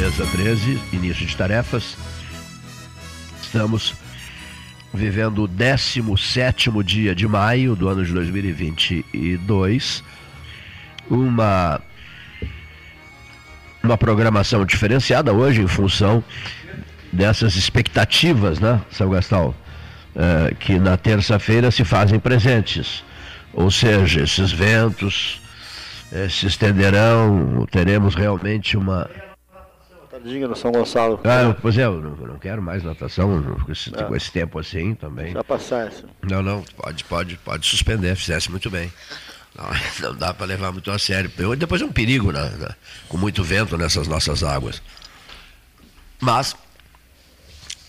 Mesa 13, início de tarefas. Estamos vivendo o 17 dia de maio do ano de 2022. Uma, uma programação diferenciada hoje em função dessas expectativas, né, São Gastão? É, que na terça-feira se fazem presentes. Ou seja, esses ventos é, se estenderão, teremos realmente uma. Tadinha no São Gonçalo. Ah, pois é, eu não, não quero mais natação com esse, com esse tempo assim também. Já passar essa. Não, não, pode, pode, pode suspender, fizesse muito bem. Não, não dá para levar muito a sério. Depois é um perigo, né, né, com muito vento nessas nossas águas. Mas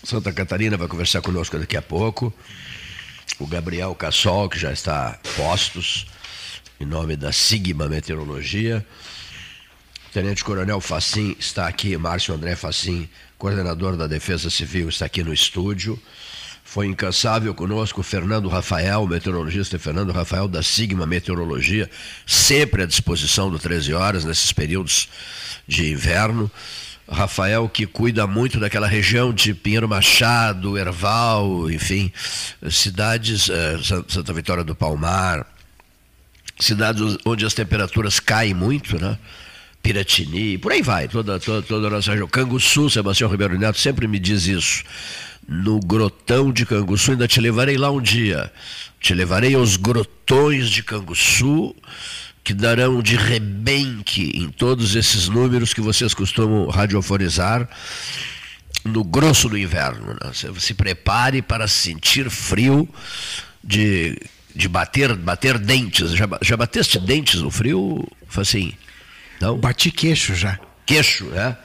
Santa Catarina vai conversar conosco daqui a pouco. O Gabriel Cassol, que já está postos, em nome da Sigma Meteorologia. Tenente Coronel Facim está aqui, Márcio André Facim, coordenador da Defesa Civil, está aqui no estúdio. Foi incansável conosco Fernando Rafael, meteorologista Fernando Rafael da Sigma Meteorologia, sempre à disposição do 13 horas, nesses períodos de inverno. Rafael, que cuida muito daquela região de Pinheiro Machado, Erval, enfim, cidades, eh, Santa Vitória do Palmar, cidades onde as temperaturas caem muito, né? Piratini, por aí vai, toda, toda, toda a nossa região. Canguçu, Sebastião Ribeiro Neto sempre me diz isso. No grotão de Canguçu, ainda te levarei lá um dia. Te levarei aos grotões de Canguçu que darão de rebenque em todos esses números que vocês costumam radiofonizar no grosso do inverno. Né? Se prepare para sentir frio de, de bater, bater dentes. Já, já bateste dentes no frio, assim? Não? Bati queixo já. Queixo, é?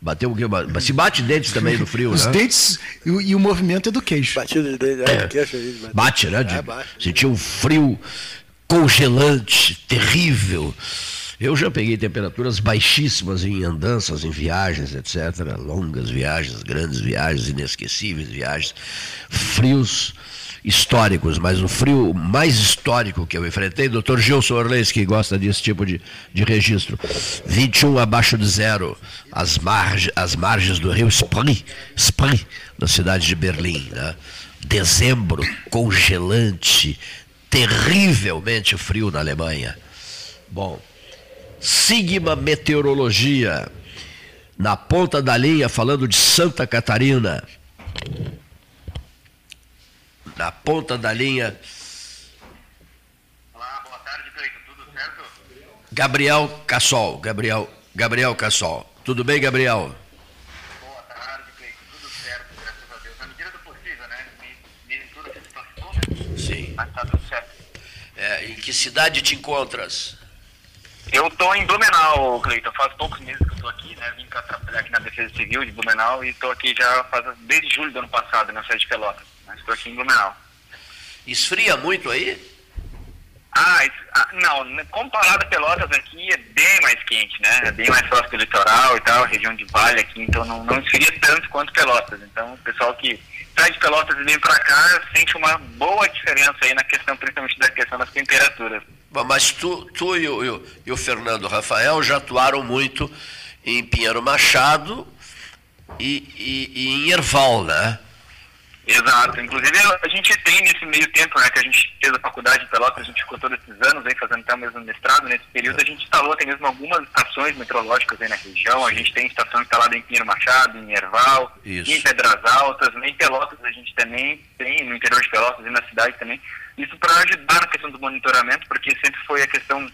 Bateu o quê? Se bate dentes também no frio, Os né? dentes e o, e o, movimento é do queixo. Batido de dente, é, é. queixo. Bate, bate né? De, é, bate. Sentiu um frio congelante, terrível. Eu já peguei temperaturas baixíssimas em andanças, em viagens, etc. Longas viagens, grandes viagens, inesquecíveis viagens, frios históricos, mas o frio mais histórico que eu enfrentei, doutor Gilson Orleis, que gosta desse tipo de, de registro, 21 abaixo de zero, as, marge, as margens do rio Spree, Spree, na cidade de Berlim. Né? Dezembro, congelante, terrivelmente frio na Alemanha. Bom, Sigma Meteorologia, na ponta da linha, falando de Santa Catarina. Na ponta da linha. Olá, boa tarde, Cleiton. Tudo certo? Gabriel Cassol. Gabriel, Gabriel Cassol. Tudo bem, Gabriel? Boa tarde, Cleiton. Tudo certo, graças a Deus. Na medida do possível, né? Mesmo tudo que se passou, né? Sim. Mas tá tudo é, em que cidade te encontras? Eu estou em Blumenau, Cleiton. Faz poucos meses que eu estou aqui, né? Vim trabalhar aqui na Defesa Civil de Blumenau e estou aqui já faz desde julho do ano passado, na cidade de Pelotas. Mas estou aqui em Blumenau. Esfria muito aí? Ah, ah, não, comparado a Pelotas aqui é bem mais quente, né? É bem mais próximo do litoral e tal, região de vale aqui, então não, não esfria tanto quanto Pelotas. Então o pessoal que sai de Pelotas e vem para cá sente uma boa diferença aí na questão, principalmente da questão das temperaturas. Mas tu, tu e, o, e o Fernando Rafael já atuaram muito em Pinheiro Machado e, e, e em Erval, né? Exato. Inclusive, a gente tem nesse meio tempo, né, que a gente fez a faculdade de Pelotas, a gente ficou todos esses anos aí fazendo até mesmo mestrado, nesse período a gente instalou até mesmo algumas estações meteorológicas aí na região, a gente tem estação instalada em Pinheiro Machado, em Erval, Isso. em Pedras Altas, em Pelotas a gente também tem, no interior de Pelotas e na cidade também, isso para ajudar na questão do monitoramento, porque sempre foi a questão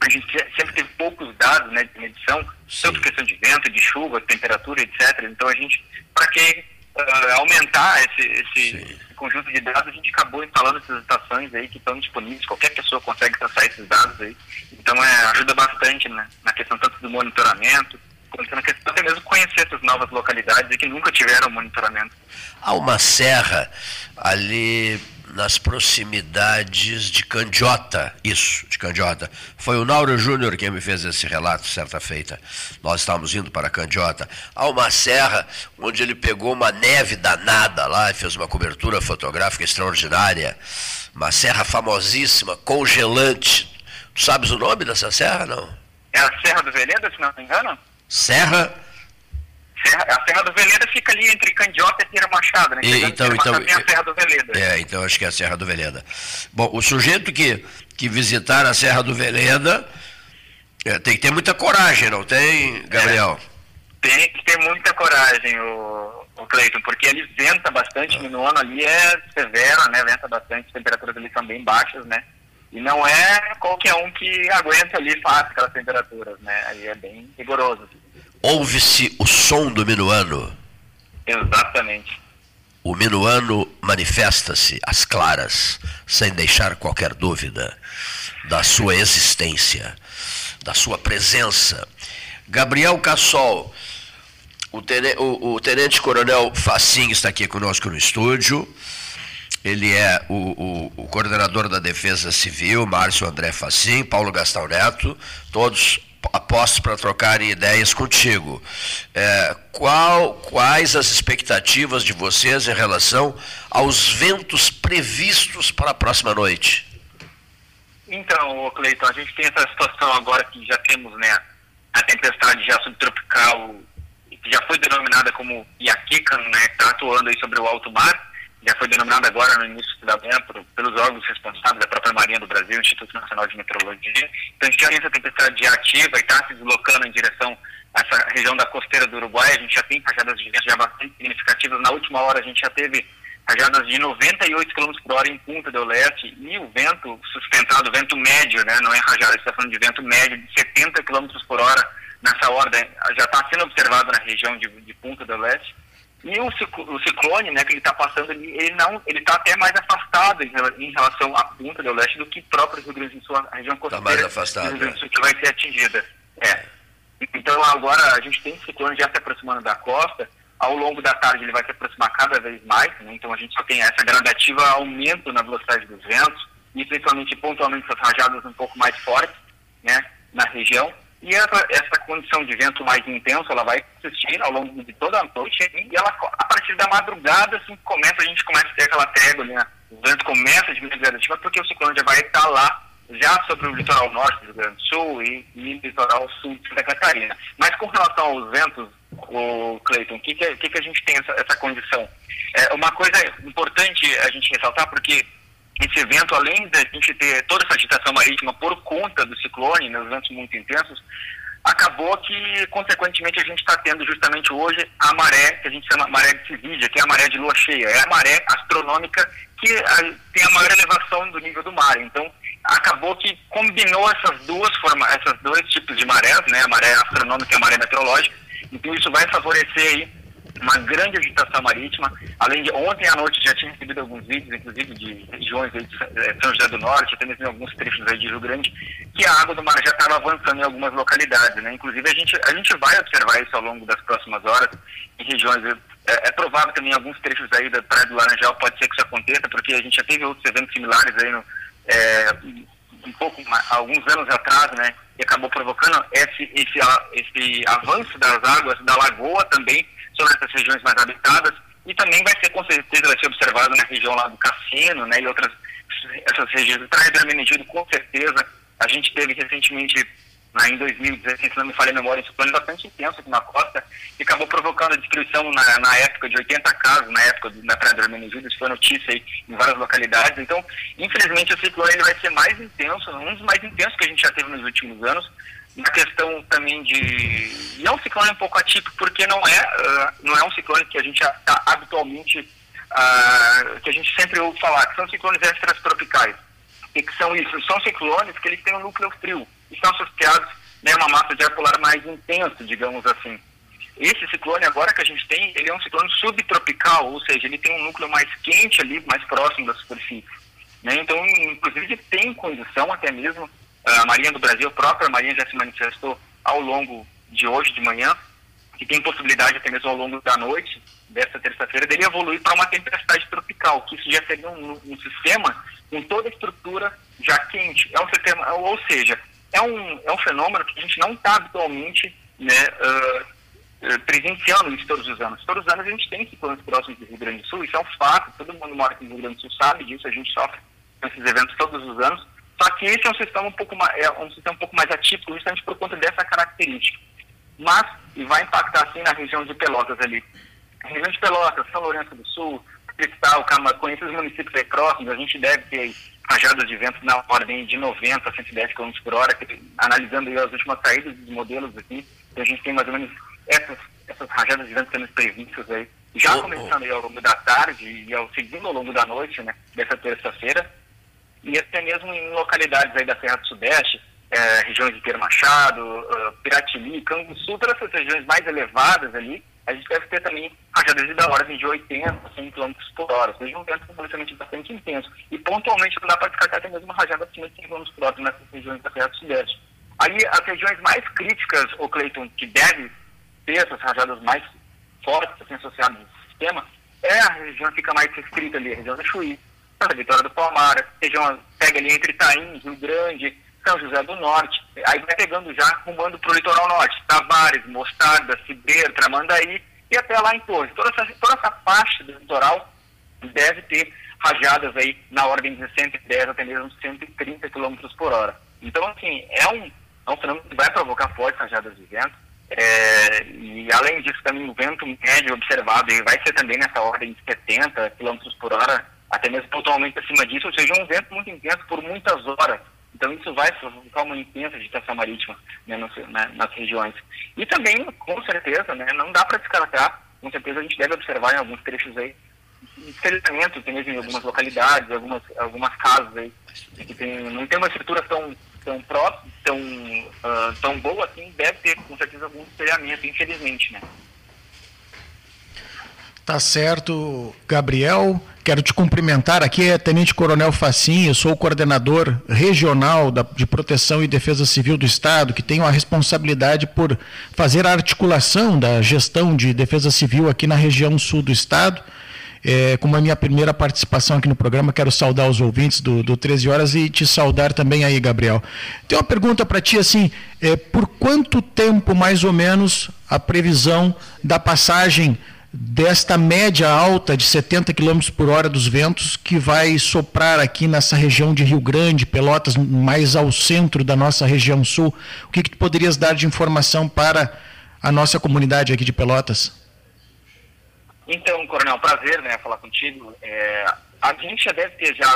a gente sempre teve poucos dados né, de medição, Sim. tanto questão de vento, de chuva, temperatura, etc. Então a gente, para que uh, aumentar esse, esse, conjunto de dados, a gente acabou instalando essas estações aí que estão disponíveis, qualquer pessoa consegue acessar esses dados aí. Então é, ajuda bastante né, na questão tanto do monitoramento, quanto na questão até mesmo conhecer essas novas localidades que nunca tiveram monitoramento. Há uma serra ali nas proximidades de Candiota, isso, de Candiota. Foi o Nauro Júnior quem me fez esse relato certa feita. Nós estávamos indo para Candiota. Há uma serra onde ele pegou uma neve danada lá e fez uma cobertura fotográfica extraordinária. Uma serra famosíssima, congelante. Tu sabes o nome dessa serra, não? É a Serra do Veleda, se não me engano? Serra Serra, a Serra do Veleda fica ali entre Candiota e Tira Machado, né? E, então, então, Machado tem a Serra do Veleda. É, então acho que é a Serra do Veleda. Bom, o sujeito que, que visitar a Serra do Veleda é, tem que ter muita coragem, não tem, Gabriel? Tem que ter muita coragem, o, o Cleiton, porque ele venta bastante, no ano ali é severo, né? Venta bastante, as temperaturas ali são bem baixas, né? E não é qualquer um que aguenta ali fácil aquelas temperaturas, né? Aí é bem rigoroso. Ouve-se o som do minuano. Exatamente. O minuano manifesta-se às claras, sem deixar qualquer dúvida da sua existência, da sua presença. Gabriel Cassol, o, tene- o- o tenente coronel Facim está aqui conosco no estúdio. Ele é o, o- o coordenador da Defesa Civil, Márcio André Facim, Paulo Gastão Neto, todos apostos para trocarem ideias contigo. É, qual- quais as expectativas de vocês em relação aos ventos previstos para a próxima noite? Então, Cleiton, a gente tem essa situação agora que já temos, né, a tempestade já subtropical, que já foi denominada como Iaquican, né, que está atuando aí sobre o alto mar, já foi denominada agora no início da manhã pelos órgãos responsáveis da própria Marinha do Brasil, Instituto Nacional de Meteorologia. Então a gente já tem essa tempestade ativa e está se deslocando em direção a essa região da costeira do Uruguai. A gente já tem rajadas de vento já bastante significativas. Na última hora a gente já teve rajadas de 98 km por hora em Punta do Leste e o vento sustentado, vento médio, né, não é rajada, está falando de vento médio de 70 km por hora nessa ordem, já está sendo observado na região de, de Punta do Leste. E o, ciclo- o ciclone, né, que ele está passando, ele, ele não, ele está até mais afastado em, rela- em relação à Punta do Leste do que próprio Rio Grande do Sul, a região costeira mais afastado, do Rio Grande do é. Sul que vai ser atingida. É. Então agora a gente tem esse ciclone já se aproximando da costa. Ao longo da tarde ele vai se aproximar cada vez mais, né? então a gente só tem essa gradativa aumento na velocidade dos ventos e principalmente pontualmente essas rajadas um pouco mais fortes, né, na região. E essa, essa condição de vento mais intenso, ela vai persistir ao longo de toda a noite e ela, a partir da madrugada, assim, começa, a gente começa a ter aquela trégua, né? o vento começa a diminuir gradativa porque o ciclone já vai estar lá, já sobre o litoral norte do Rio Grande do Sul e, e litoral sul de Santa Catarina. Mas com relação aos ventos, o Cleiton, o que, que, que, que a gente tem essa, essa condição? É uma coisa importante a gente ressaltar, porque esse evento, além da gente ter toda essa agitação marítima por conta do ciclone, né, os ventos muito intensos, acabou que, consequentemente, a gente está tendo justamente hoje a maré, que a gente chama maré de Civídia, que é a maré de lua cheia. É a maré astronômica que a, tem a maior elevação do nível do mar. Então, acabou que combinou essas duas formas, esses dois tipos de marés, né, a maré astronômica e a maré meteorológica. Então, isso vai favorecer aí uma grande agitação marítima. Além de ontem à noite já tinha recebido alguns vídeos, inclusive de regiões de eh, São José do Norte, até mesmo em alguns trechos aí de Rio Grande, que a água do mar já estava avançando em algumas localidades, né? Inclusive a gente a gente vai observar isso ao longo das próximas horas em regiões é, é provável também em alguns trechos aí da Praia do Laranjal pode ser que isso aconteça, porque a gente já teve outros eventos similares aí no, é, um pouco alguns anos atrás, né? E acabou provocando esse, esse, esse avanço das águas da lagoa também sobre essas regiões mais habitadas e também vai ser com certeza vai ser observado na região lá do Cassino, né? E outras essas regiões. Praia do Hermenegildo, com certeza. A gente teve recentemente lá em 2016, se não me falha a memória, esse plano bastante intenso aqui na costa, e acabou provocando a destruição na, na época de 80 casas, na época da Praia do Hermenegildo, isso foi notícia aí em várias localidades. Então, infelizmente, o ciclone ele vai ser mais intenso, um dos mais intensos que a gente já teve nos últimos anos, na questão também de... E é um ciclone um pouco atípico, porque não é, ah, não é um ciclone que a gente está habitualmente, ah, que a gente sempre ouve falar, que são ciclones extratropicais. E que são isso? São ciclones que eles têm um núcleo frio e são associados né, a uma massa de ar polar mais intensa, digamos assim. Esse ciclone agora que a gente tem, ele é um ciclone subtropical, ou seja, ele tem um núcleo mais quente ali, mais próximo da superfície. Né? Então, inclusive, tem condição até mesmo, a Marinha do Brasil, a própria Marinha já se manifestou ao longo de hoje de manhã, que tem possibilidade até mesmo ao longo da noite, dessa terça-feira, dele evoluir para uma tempestade tropical, que isso já seria um, um sistema com toda a estrutura já quente. É um sistema, ou seja, é um, é um fenômeno que a gente não está habitualmente né, ah, eh, presenciando isso todos os anos. Todos os anos a gente tem ciclones próximos do Rio Grande do Sul, isso é um fato, todo mundo mora aqui no Rio Grande do Sul sabe disso, a gente sofre esses eventos todos os anos, só que esse é um sistema um pouco mais, é um sistema um pouco mais atípico justamente por conta dessa característica. mas e vai impactar sim na região de Pelotas ali. A região de Pelotas, São Lourenço do Sul, Cristal, Camacuã, esses municípios aí próximos, a gente deve ter rajadas de vento na ordem de 90 a 110 km por hora, que, analisando as últimas saídas dos modelos aqui, a gente tem mais ou menos essas, essas rajadas de vento sendo previstas aí, já oh, começando oh. aí ao longo da tarde e ao seguindo ao longo da noite, né, dessa terça-feira, e até mesmo em localidades aí da Serra do Sudeste, é, regiões de Pedro Machado, uh, Piratini, Canguçu, todas essas regiões mais elevadas ali, a gente deve ter também rajadas da ordem de 80, 100 km por hora, seja, um vento relativamente bastante intenso. E pontualmente não dá para descartar até mesmo rajada acima de 100 km por hora nessas regiões da Serra do Sudeste. Aí as regiões mais críticas, o Cleiton, que deve ter essas rajadas mais fortes, assim, associadas ao sistema, é a região que fica mais restrita ali, a região da Chuí, a Vitória do Palmar, região pega ali entre Itaim, Rio Grande, São José do Norte, aí vai pegando já, rumando para o litoral norte, Tavares, Mostarda, Cibeiro, Tramandaí, e até lá em Torres. Toda essa, toda essa faixa do litoral deve ter rajadas aí na ordem de 110 até mesmo 130 km por hora. Então, assim, é um, é um fenômeno que vai provocar fortes rajadas de vento. É, e além disso, também o vento médio observado vai ser também nessa ordem de 70 km por hora, até mesmo totalmente acima disso, ou seja, um vento muito intenso por muitas horas. Então isso vai provocar uma intensa agitação marítima né, né, nas regiões. E também, com certeza, né, não dá para descartar, com certeza a gente deve observar em alguns trechos aí, deslizamento, tem mesmo em algumas localidades, algumas, algumas casas aí, que tem, não tem uma estrutura tão, tão próxima, tão, uh, tão boa assim, deve ter com certeza algum espelhamento, infelizmente, né. Tá certo, Gabriel. Quero te cumprimentar. Aqui é Tenente Coronel Facinho, sou o coordenador regional da, de Proteção e Defesa Civil do Estado, que tenho a responsabilidade por fazer a articulação da gestão de defesa civil aqui na região sul do Estado. É, como a minha primeira participação aqui no programa, quero saudar os ouvintes do, do 13 Horas e te saudar também aí, Gabriel. Tem uma pergunta para ti, assim, é, por quanto tempo, mais ou menos, a previsão da passagem desta média alta de 70 km por hora dos ventos que vai soprar aqui nessa região de Rio Grande, Pelotas, mais ao centro da nossa região sul. O que, que tu poderias dar de informação para a nossa comunidade aqui de Pelotas? Então, Coronel, prazer né, falar contigo. É, a gente já deve ter já,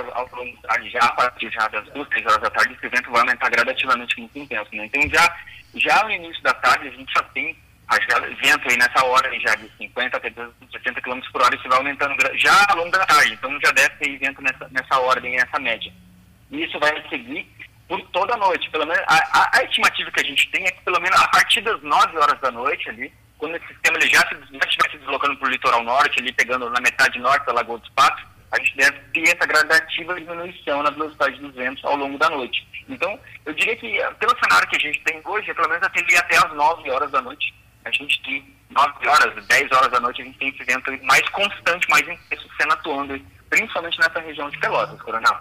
já a partir já das duas, três horas da tarde, esse evento vai aumentar gradativamente muito intenso. Né? Então, já, já no início da tarde, a gente já tem vento aí nessa hora já de 50 até 60 km por hora, isso vai aumentando já ao longo da tarde, então já deve ter vento nessa, nessa ordem, nessa média. E isso vai seguir por toda a noite, pelo menos, a, a, estimativa que a gente tem é que pelo menos a partir das 9 horas da noite ali, quando esse sistema ele já, se, já estiver se deslocando para o litoral norte, ali pegando na metade norte da Lagoa dos Patos, a gente deve ter essa gradativa diminuição na velocidade dos ventos ao longo da noite. Então, eu diria que pelo cenário que a gente tem hoje, é pelo menos até, até as 9 horas da noite, a gente tem 9 horas, 10 horas da noite, a gente tem esse vento mais constante, mais intenso sendo atuando, principalmente nessa região de Pelotas, Coronel.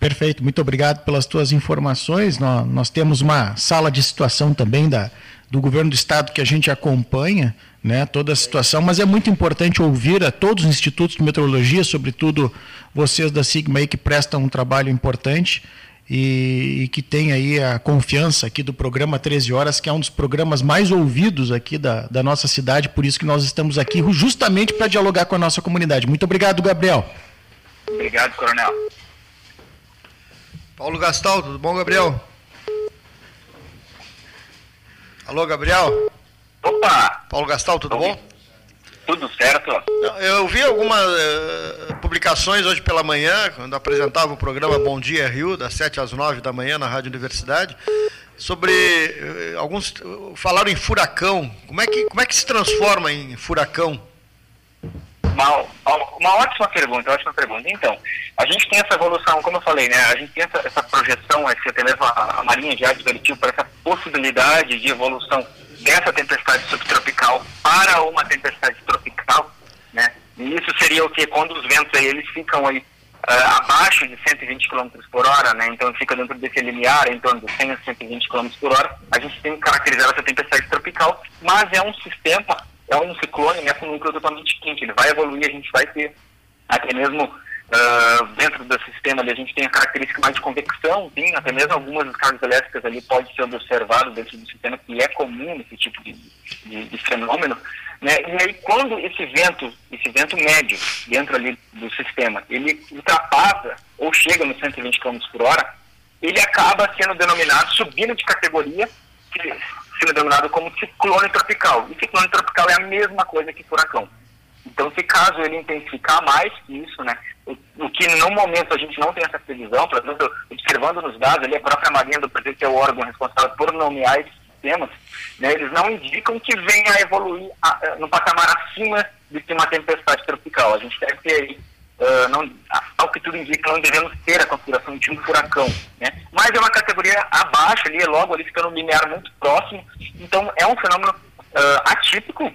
Perfeito, muito obrigado pelas tuas informações. Nós, nós temos uma sala de situação também da, do governo do estado que a gente acompanha, né, toda a situação, mas é muito importante ouvir a todos os institutos de meteorologia, sobretudo vocês da Sigma aí que prestam um trabalho importante e, e, que tem aí a confiança aqui do programa 13 Horas, que é um dos programas mais ouvidos aqui da, da nossa cidade, por isso que nós estamos aqui justamente para dialogar com a nossa comunidade. Muito obrigado, Gabriel. Obrigado, Coronel. Paulo Gastal, tudo bom, Gabriel? Alô, Gabriel? Opa! Paulo Gastal, tudo bom? Tudo certo. Eu vi algumas uh, publicações hoje pela manhã, quando apresentava o programa Bom Dia Rio, das 7 às 9 da manhã na Rádio Universidade, sobre uh, alguns. Uh, falaram em furacão. Como é, que, como é que se transforma em furacão? Uma, uma ótima pergunta, ótima pergunta. Então, a gente tem essa evolução, como eu falei, né? A gente tem essa, essa projeção, essa, até mesmo a, a Marinha já advertiu para essa possibilidade de evolução dessa tempestade subtropical para uma tempestade tropical, né? E isso seria o que quando os ventos aí, eles ficam aí uh, abaixo de 120 km por hora, né? Então fica dentro desse limiar, em torno de 100 a 120 km por hora. A gente tem que caracterizar essa tempestade tropical, mas é um sistema, é um ciclone né, com núcleo totalmente quente. Ele vai evoluir, a gente vai ter até mesmo Uh, dentro do sistema ali, a gente tem a característica mais de convecção, sim, até mesmo algumas descargas elétricas ali pode ser observado dentro do sistema, que é comum esse tipo de, de, de fenômeno. Né? E aí, quando esse vento, esse vento médio dentro ali do sistema, ele ultrapassa ou chega nos 120 km por hora, ele acaba sendo denominado, subindo de categoria, sendo denominado como ciclone tropical. E ciclone tropical é a mesma coisa que furacão. Então, se caso ele intensificar mais que isso, né, o, que no momento a gente não tem essa previsão, por exemplo, observando nos dados ali, a própria Marinha do Brasil, que é o órgão responsável por nomear esses sistemas, né, eles não indicam que venha a evoluir a, no patamar acima de uma tempestade tropical. A gente deve ter aí, uh, não, ao que tudo indica, não devemos ter a configuração de um furacão, né, mas é uma categoria abaixo ali, logo ali fica no linear muito próximo, então é um fenômeno uh, atípico,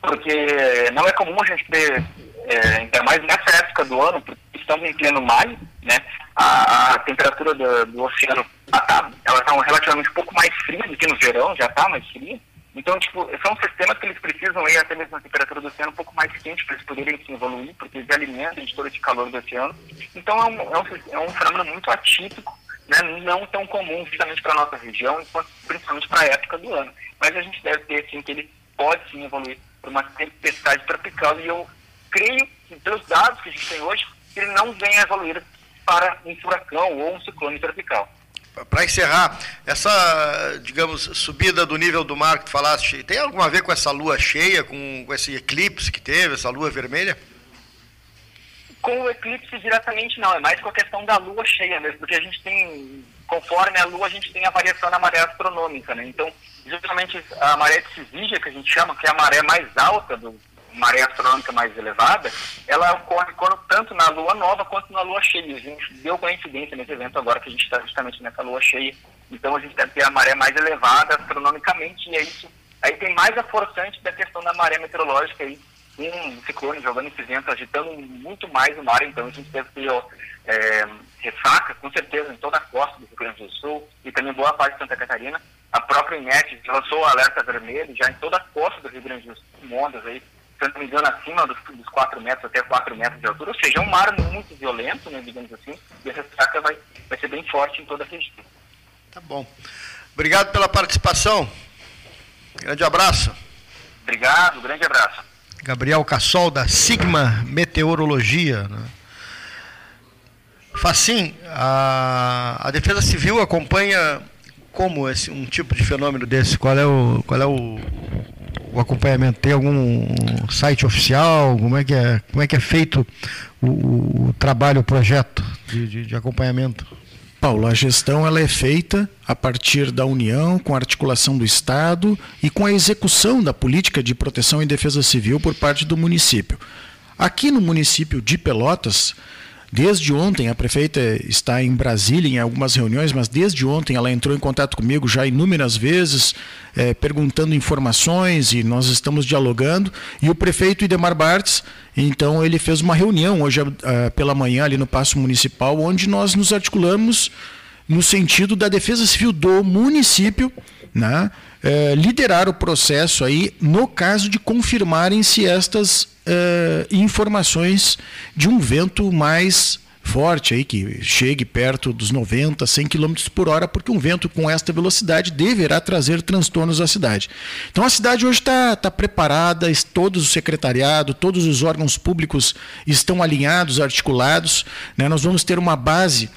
porque não é comum a gente ter, é, ainda mais nessa época do ano, porque estamos em pleno maio, né, a, a temperatura do, do oceano tá, ela está relativamente um pouco mais fria do que no verão, já está mais fria. Então, tipo, são sistemas que eles precisam ir até mesmo a temperatura do oceano um pouco mais quente para eles poderem se evoluir, porque eles alimentam de todo esse calor do oceano. Então, é um, é um, é um fenômeno muito atípico, né, não tão comum justamente para a nossa região, principalmente para a época do ano. Mas a gente deve ter, sim, que ele pode sim evoluir para uma tempestade tropical e eu creio que pelos dados que a gente tem hoje, ele não vem a evoluir para um furacão ou um ciclone tropical. Para encerrar, essa, digamos, subida do nível do mar que tu falaste, tem alguma a ver com essa lua cheia, com, com esse eclipse que teve, essa lua vermelha? Com o eclipse diretamente não, é mais com a questão da lua cheia mesmo, porque a gente tem, conforme a lua, a gente tem a variação na maré astronômica, né? Então, justamente a maré de que a gente chama, que é a maré mais alta, do maré astronômica mais elevada, ela ocorre quando, tanto na lua nova quanto na lua cheia. Deu coincidência nesse evento agora que a gente está justamente nessa lua cheia. Então a gente deve ter a maré mais elevada astronomicamente e é isso. Aí tem mais a forçante da questão da maré meteorológica aí, um ciclone jogando esse vento, agitando muito mais o mar, então a gente deve ter ó, é, ressaca, com certeza, em toda a costa do Rio Grande do Sul e também boa parte de Santa Catarina. A própria INET lançou o alerta vermelho já em toda a costa do Rio Grande do Sul, ondas aí, se não me engano, acima dos, dos 4 metros até 4 metros de altura, ou seja, é um mar muito violento, né, digamos assim, e essa ressaca vai, vai ser bem forte em toda a região. Tá bom. Obrigado pela participação. Grande abraço. Obrigado, grande abraço. Gabriel Cassol, da Sigma Meteorologia. Né? Facim, a, a Defesa Civil acompanha como esse, um tipo de fenômeno desse? Qual é o, qual é o, o acompanhamento? Tem algum site oficial? Como é que é, como é, que é feito o, o trabalho, o projeto de, de, de acompanhamento? Paulo, a gestão ela é feita a partir da União, com a articulação do Estado e com a execução da política de proteção e defesa civil por parte do município. Aqui no município de Pelotas, Desde ontem, a prefeita está em Brasília em algumas reuniões, mas desde ontem ela entrou em contato comigo já inúmeras vezes, é, perguntando informações e nós estamos dialogando. E o prefeito Idemar Bartz, então, ele fez uma reunião hoje uh, pela manhã ali no Paço Municipal, onde nós nos articulamos no sentido da defesa civil do município, né? É, liderar o processo aí no caso de confirmarem-se estas uh, informações de um vento mais forte aí que chegue perto dos 90, 100 km por hora, porque um vento com esta velocidade deverá trazer transtornos à cidade. Então a cidade hoje está tá preparada, todos o secretariado, todos os órgãos públicos estão alinhados, articulados. Né? Nós vamos ter uma base,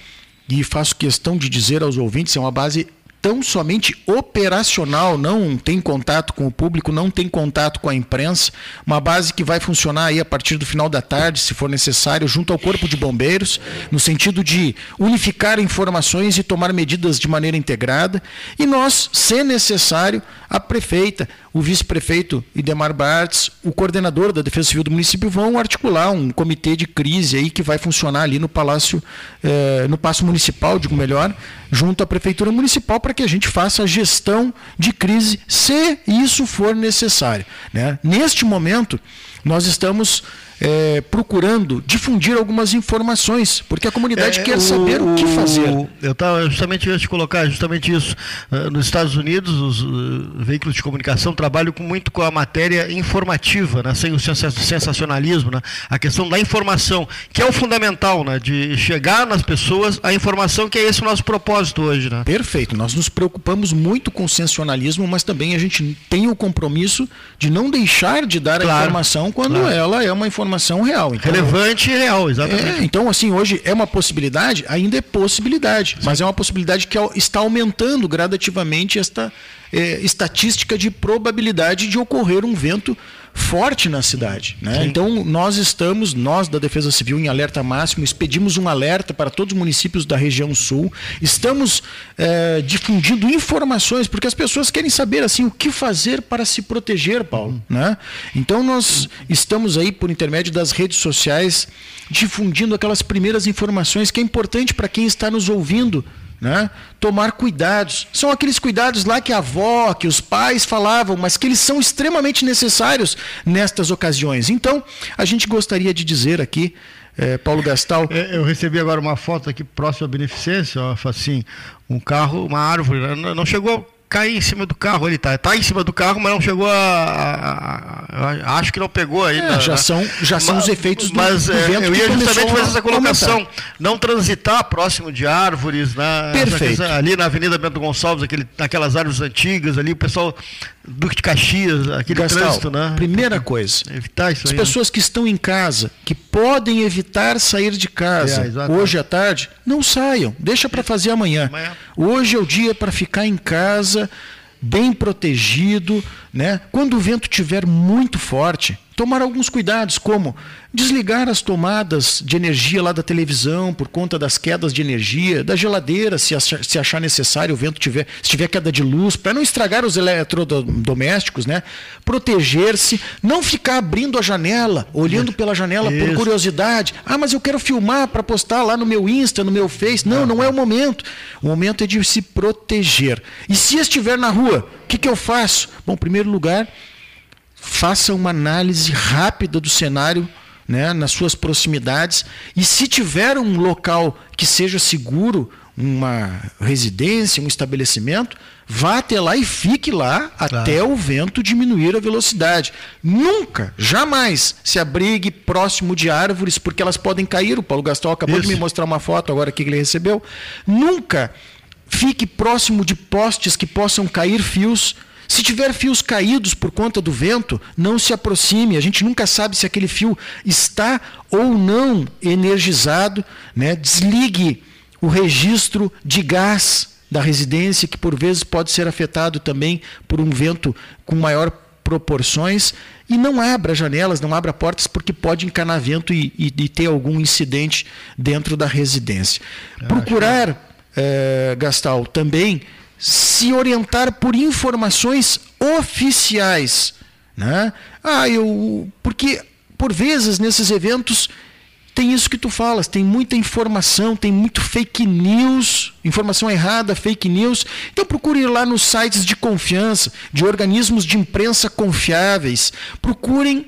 e faço questão de dizer aos ouvintes, é uma base tão somente operacional, não tem contato com o público, não tem contato com a imprensa, uma base que vai funcionar aí a partir do final da tarde, se for necessário, junto ao Corpo de Bombeiros, no sentido de unificar informações e tomar medidas de maneira integrada, e nós, se necessário, a prefeita, o vice-prefeito Idemar Bartz, o coordenador da Defesa Civil do município vão articular um comitê de crise aí que vai funcionar ali no Palácio, eh, no Paço Municipal, digo melhor, junto à Prefeitura Municipal, para que a gente faça a gestão de crise, se isso for necessário. Né? Neste momento, nós estamos é, procurando difundir algumas informações, porque a comunidade É, quer saber o que fazer. Eu estava justamente ia te colocar justamente isso. Ah, Nos Estados Unidos, os ah, veículos de comunicação trabalham com, muito com a matéria informativa, né, sem o sensa- sensacionalismo, né, a questão da informação, que é o fundamental, né, de chegar nas pessoas a informação, que é esse o nosso propósito hoje. Né? Perfeito. Nós nos preocupamos muito com o sensacionalismo, mas também a gente tem o compromisso de não deixar de dar a Claro, informação quando claro. ela é uma informação real. Então, Relevante e real, exatamente. É, então, assim, hoje é uma possibilidade, ainda é possibilidade, mas é uma possibilidade que está aumentando gradativamente esta é, estatística de probabilidade de ocorrer um vento forte na cidade. Né? Então, nós estamos, nós da Defesa Civil, em alerta máximo, expedimos um alerta para todos os municípios da região sul, estamos é, difundindo informações, porque as pessoas querem saber assim o que fazer para se proteger, Paulo. Né? Então, nós estamos aí, por intermédio das redes sociais, difundindo aquelas primeiras informações que é importante para quem está nos ouvindo. Né? Tomar cuidados. São aqueles cuidados lá que a avó, que os pais falavam, mas que eles são extremamente necessários nestas ocasiões. Então, a gente gostaria de dizer aqui, eh, Paulo Gastal, É, Eu recebi agora uma foto aqui próximo à beneficência, ó, assim, um carro, uma árvore, né, não chegou cair em cima do carro, ele tá, tá em cima do carro, mas não chegou a, a- a- acho que não pegou ainda. É, já né? são- já são os efeitos do- mas, do é, vento eu ia justamente fazer essa colocação, aumentar. não transitar próximo de árvores, né? Perfeito. ali na Avenida Bento Gonçalves, aquele, naquelas árvores antigas ali, o pessoal Duque de Caxias, aquele Gastal, trânsito, né? primeira coisa, Evitar isso As aí. né? pessoas que estão em casa, que podem evitar sair de casa É, hoje à tarde, não saiam, deixa para fazer amanhã. Amanhã. Hoje é o dia para ficar em casa, bem protegido, né? Quando o vento estiver muito forte, tomar alguns cuidados, como desligar as tomadas de energia lá da televisão por conta das quedas de energia, da geladeira, se achar, se achar necessário, o vento tiver, se tiver queda de luz, para não estragar os eletrodomésticos, né? Proteger-se, não ficar abrindo a janela, olhando pela janela por Isso. curiosidade. Ah, mas eu quero filmar para postar lá no meu Insta, no meu Face. Não, não é o momento. O momento é de se proteger. E se estiver na rua, que, que eu faço? Bom, em primeiro lugar, faça uma análise rápida do cenário né, nas suas proximidades e se tiver um local que seja seguro, uma residência, um estabelecimento, vá até lá e fique lá até o vento diminuir a velocidade. Nunca, jamais se abrigue próximo de árvores porque elas podem cair. O Paulo Gastão acabou de Isso. me mostrar uma foto agora aqui que ele recebeu. Nunca fique próximo de postes que possam cair fios. Se tiver fios caídos por conta do vento, não se aproxime. A gente nunca sabe se aquele fio está ou não energizado. Né? Desligue o registro de gás da residência, que por vezes pode ser afetado também por um vento com maior proporções. E não abra janelas, não abra portas, porque pode encanar vento e, e- e ter algum incidente dentro da residência. Procurar, eh, Gastal, também se orientar por informações oficiais. Né? Ah, eu. Porque, por vezes, nesses eventos, tem isso que tu falas, tem muita informação, tem muito fake news, informação errada, fake news. Então procure ir lá nos sites de confiança, de organismos de imprensa confiáveis. Procurem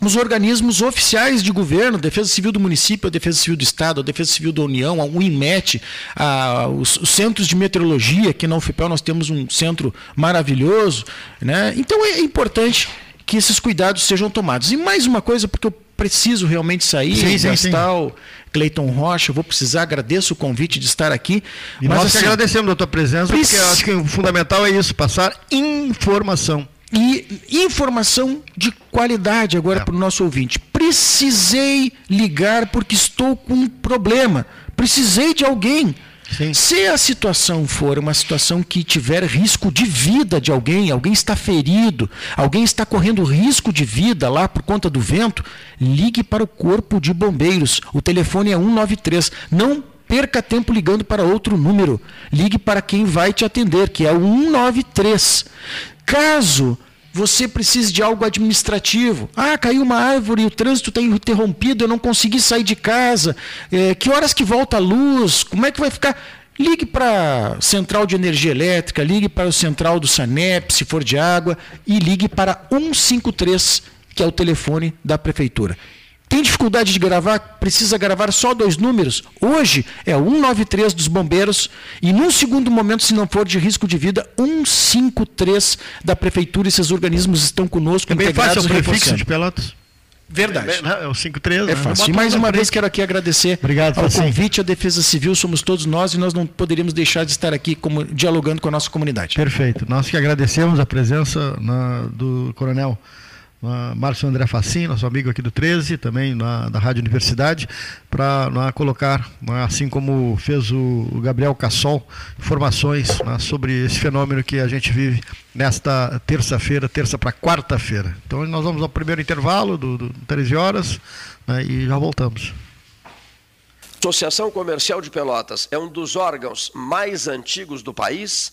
os organismos oficiais de governo, Defesa Civil do município, a Defesa Civil do Estado, a Defesa Civil da União, a UIMET, a- os, os centros de meteorologia, aqui na UFPEL nós temos um centro maravilhoso. Né? Então é importante que esses cuidados sejam tomados. E mais uma coisa, porque eu preciso realmente sair, Sim, sim, sim. Gastal, Cleiton Rocha, eu vou precisar, agradeço o convite de estar aqui. E nós que agradecemos a tua presença, Preci- porque eu acho que o fundamental é isso, passar informação. E informação de qualidade agora É. para o nosso ouvinte. Precisei ligar porque estou com um problema. Precisei de alguém. Sim. Se a situação for uma situação que tiver risco de vida de alguém, alguém está ferido, alguém está correndo risco de vida lá por conta do vento, ligue para o Corpo de Bombeiros. O telefone é 193. Não perca tempo ligando para outro número. Ligue para quem vai te atender, que é o 193. Caso você precise de algo administrativo. Ah, caiu uma árvore, o trânsito está interrompido, eu não consegui sair de casa. Eh, que horas que volta a luz? Como é que vai ficar? Ligue para a Central de Energia Elétrica, ligue para o Central do Sanep, se for de água, e ligue para 153 que é o telefone da prefeitura. Tem dificuldade de gravar? Precisa gravar só dois números? Hoje é o 193 dos bombeiros e, num segundo momento, se não for de risco de vida, 153 da prefeitura. Esses organismos estão conosco, É bem fácil, é o e prefixo de Pelotas. Verdade. É, é o 53, É né? fácil. E mais uma vez quero aqui agradecer Obrigado, ao convite à Defesa Civil, somos todos nós e nós não poderíamos deixar de estar aqui como, dialogando com a nossa comunidade. Perfeito. Nós que agradecemos a presença na- do coronel na Márcio André Facim, nosso amigo aqui do 13, também na, da Rádio Universidade, para colocar, assim como fez o, Gabriel Cassol, informações né, sobre esse fenômeno que a gente vive nesta terça-feira, terça para quarta-feira. Então nós vamos ao primeiro intervalo do, do 13 horas né, e já voltamos. Associação Comercial de Pelotas é um dos órgãos mais antigos do país,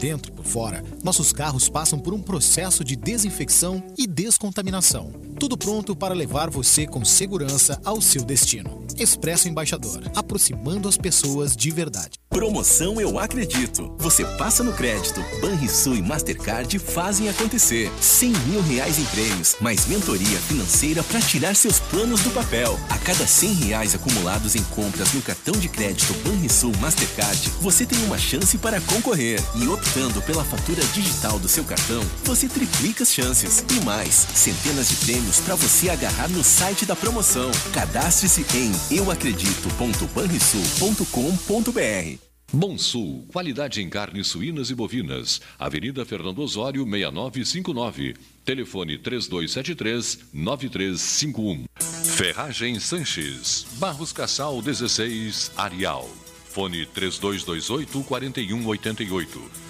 Dentro e por fora, nossos carros passam por um processo de desinfecção e descontaminação. Tudo pronto para levar você com segurança ao seu destino. Expresso Embaixador, aproximando as pessoas de verdade. Promoção Eu Acredito. Você passa no crédito. Banrisul e Mastercard fazem acontecer. 100 mil reais em prêmios, mais mentoria financeira para tirar seus planos do papel. A cada 100 reais acumulados em compras no cartão de crédito Banrisul Mastercard, você tem uma chance para concorrer. E optando pela fatura digital do seu cartão, você triplica as chances. E mais, centenas de prêmios para você agarrar no site da promoção. Cadastre-se em euacredito.banrisul.com.br. Bom Sul, qualidade em carnes suínas e bovinas. Avenida Fernando Osório, 6959. Telefone 3273-9351. Ferragem Sanches. Barros Cassal 16, Arial. Fone 3228-4188.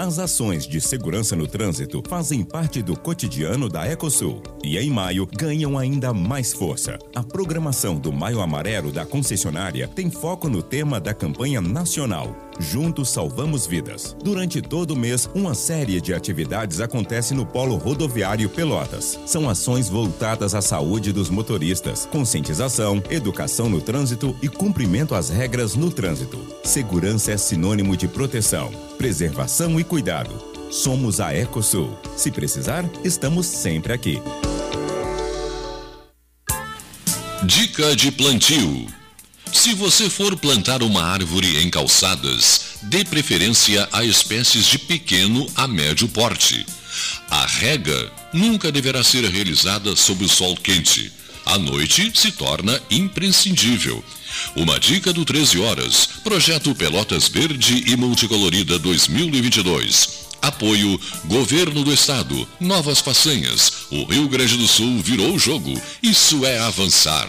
As ações de segurança no trânsito fazem parte do cotidiano da Ecosul e em maio ganham ainda mais força. A programação do Maio Amarelo da concessionária tem foco no tema da campanha nacional. Juntos salvamos vidas. Durante todo o mês, uma série de atividades acontece no Polo Rodoviário Pelotas. São ações voltadas à saúde dos motoristas, conscientização, educação no trânsito e cumprimento às regras no trânsito. Segurança é sinônimo de proteção, preservação e cuidado. Somos a Ecosul. Se precisar, estamos sempre aqui. Dica de plantio. Se você for plantar uma árvore em calçadas, dê preferência a espécies de pequeno a médio porte. A rega nunca deverá ser realizada sob o sol quente. À noite se torna imprescindível. Uma dica do 13 Horas, Projeto Pelotas Verde e Multicolorida 2022. Apoio Governo do Estado. Novas façanhas. O Rio Grande do Sul virou o jogo. Isso é avançar.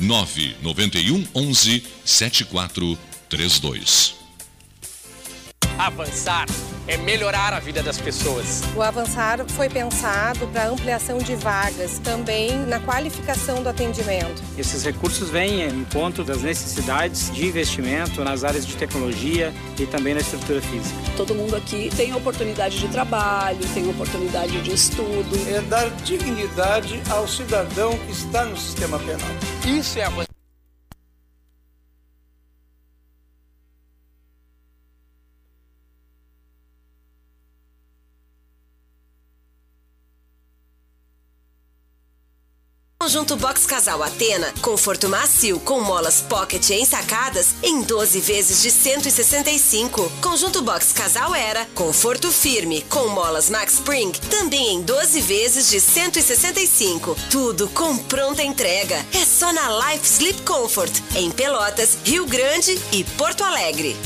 991 11 7432 Avançar é melhorar a vida das pessoas. O Avançar foi pensado para ampliação de vagas, também na qualificação do atendimento. Esses recursos vêm em encontro das necessidades de investimento nas áreas de tecnologia e também na estrutura física. Todo mundo aqui tem oportunidade de trabalho, tem oportunidade de estudo. É dar dignidade ao cidadão que está no sistema penal. Isso é avançar. Conjunto Box Casal Atena, conforto macio com molas pocket ensacadas em 12 vezes de 165. Conjunto Box Casal Era, conforto firme com molas Max Spring, também em 12 vezes de 165. Tudo com pronta entrega. É só na Life Sleep Comfort, em Pelotas, Rio Grande e Porto Alegre.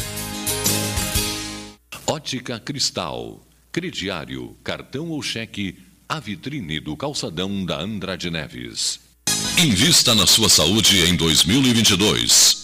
Ótica Cristal, crediário, cartão ou cheque a vitrine do calçadão da Andrade Neves. Invista na sua saúde em 2022.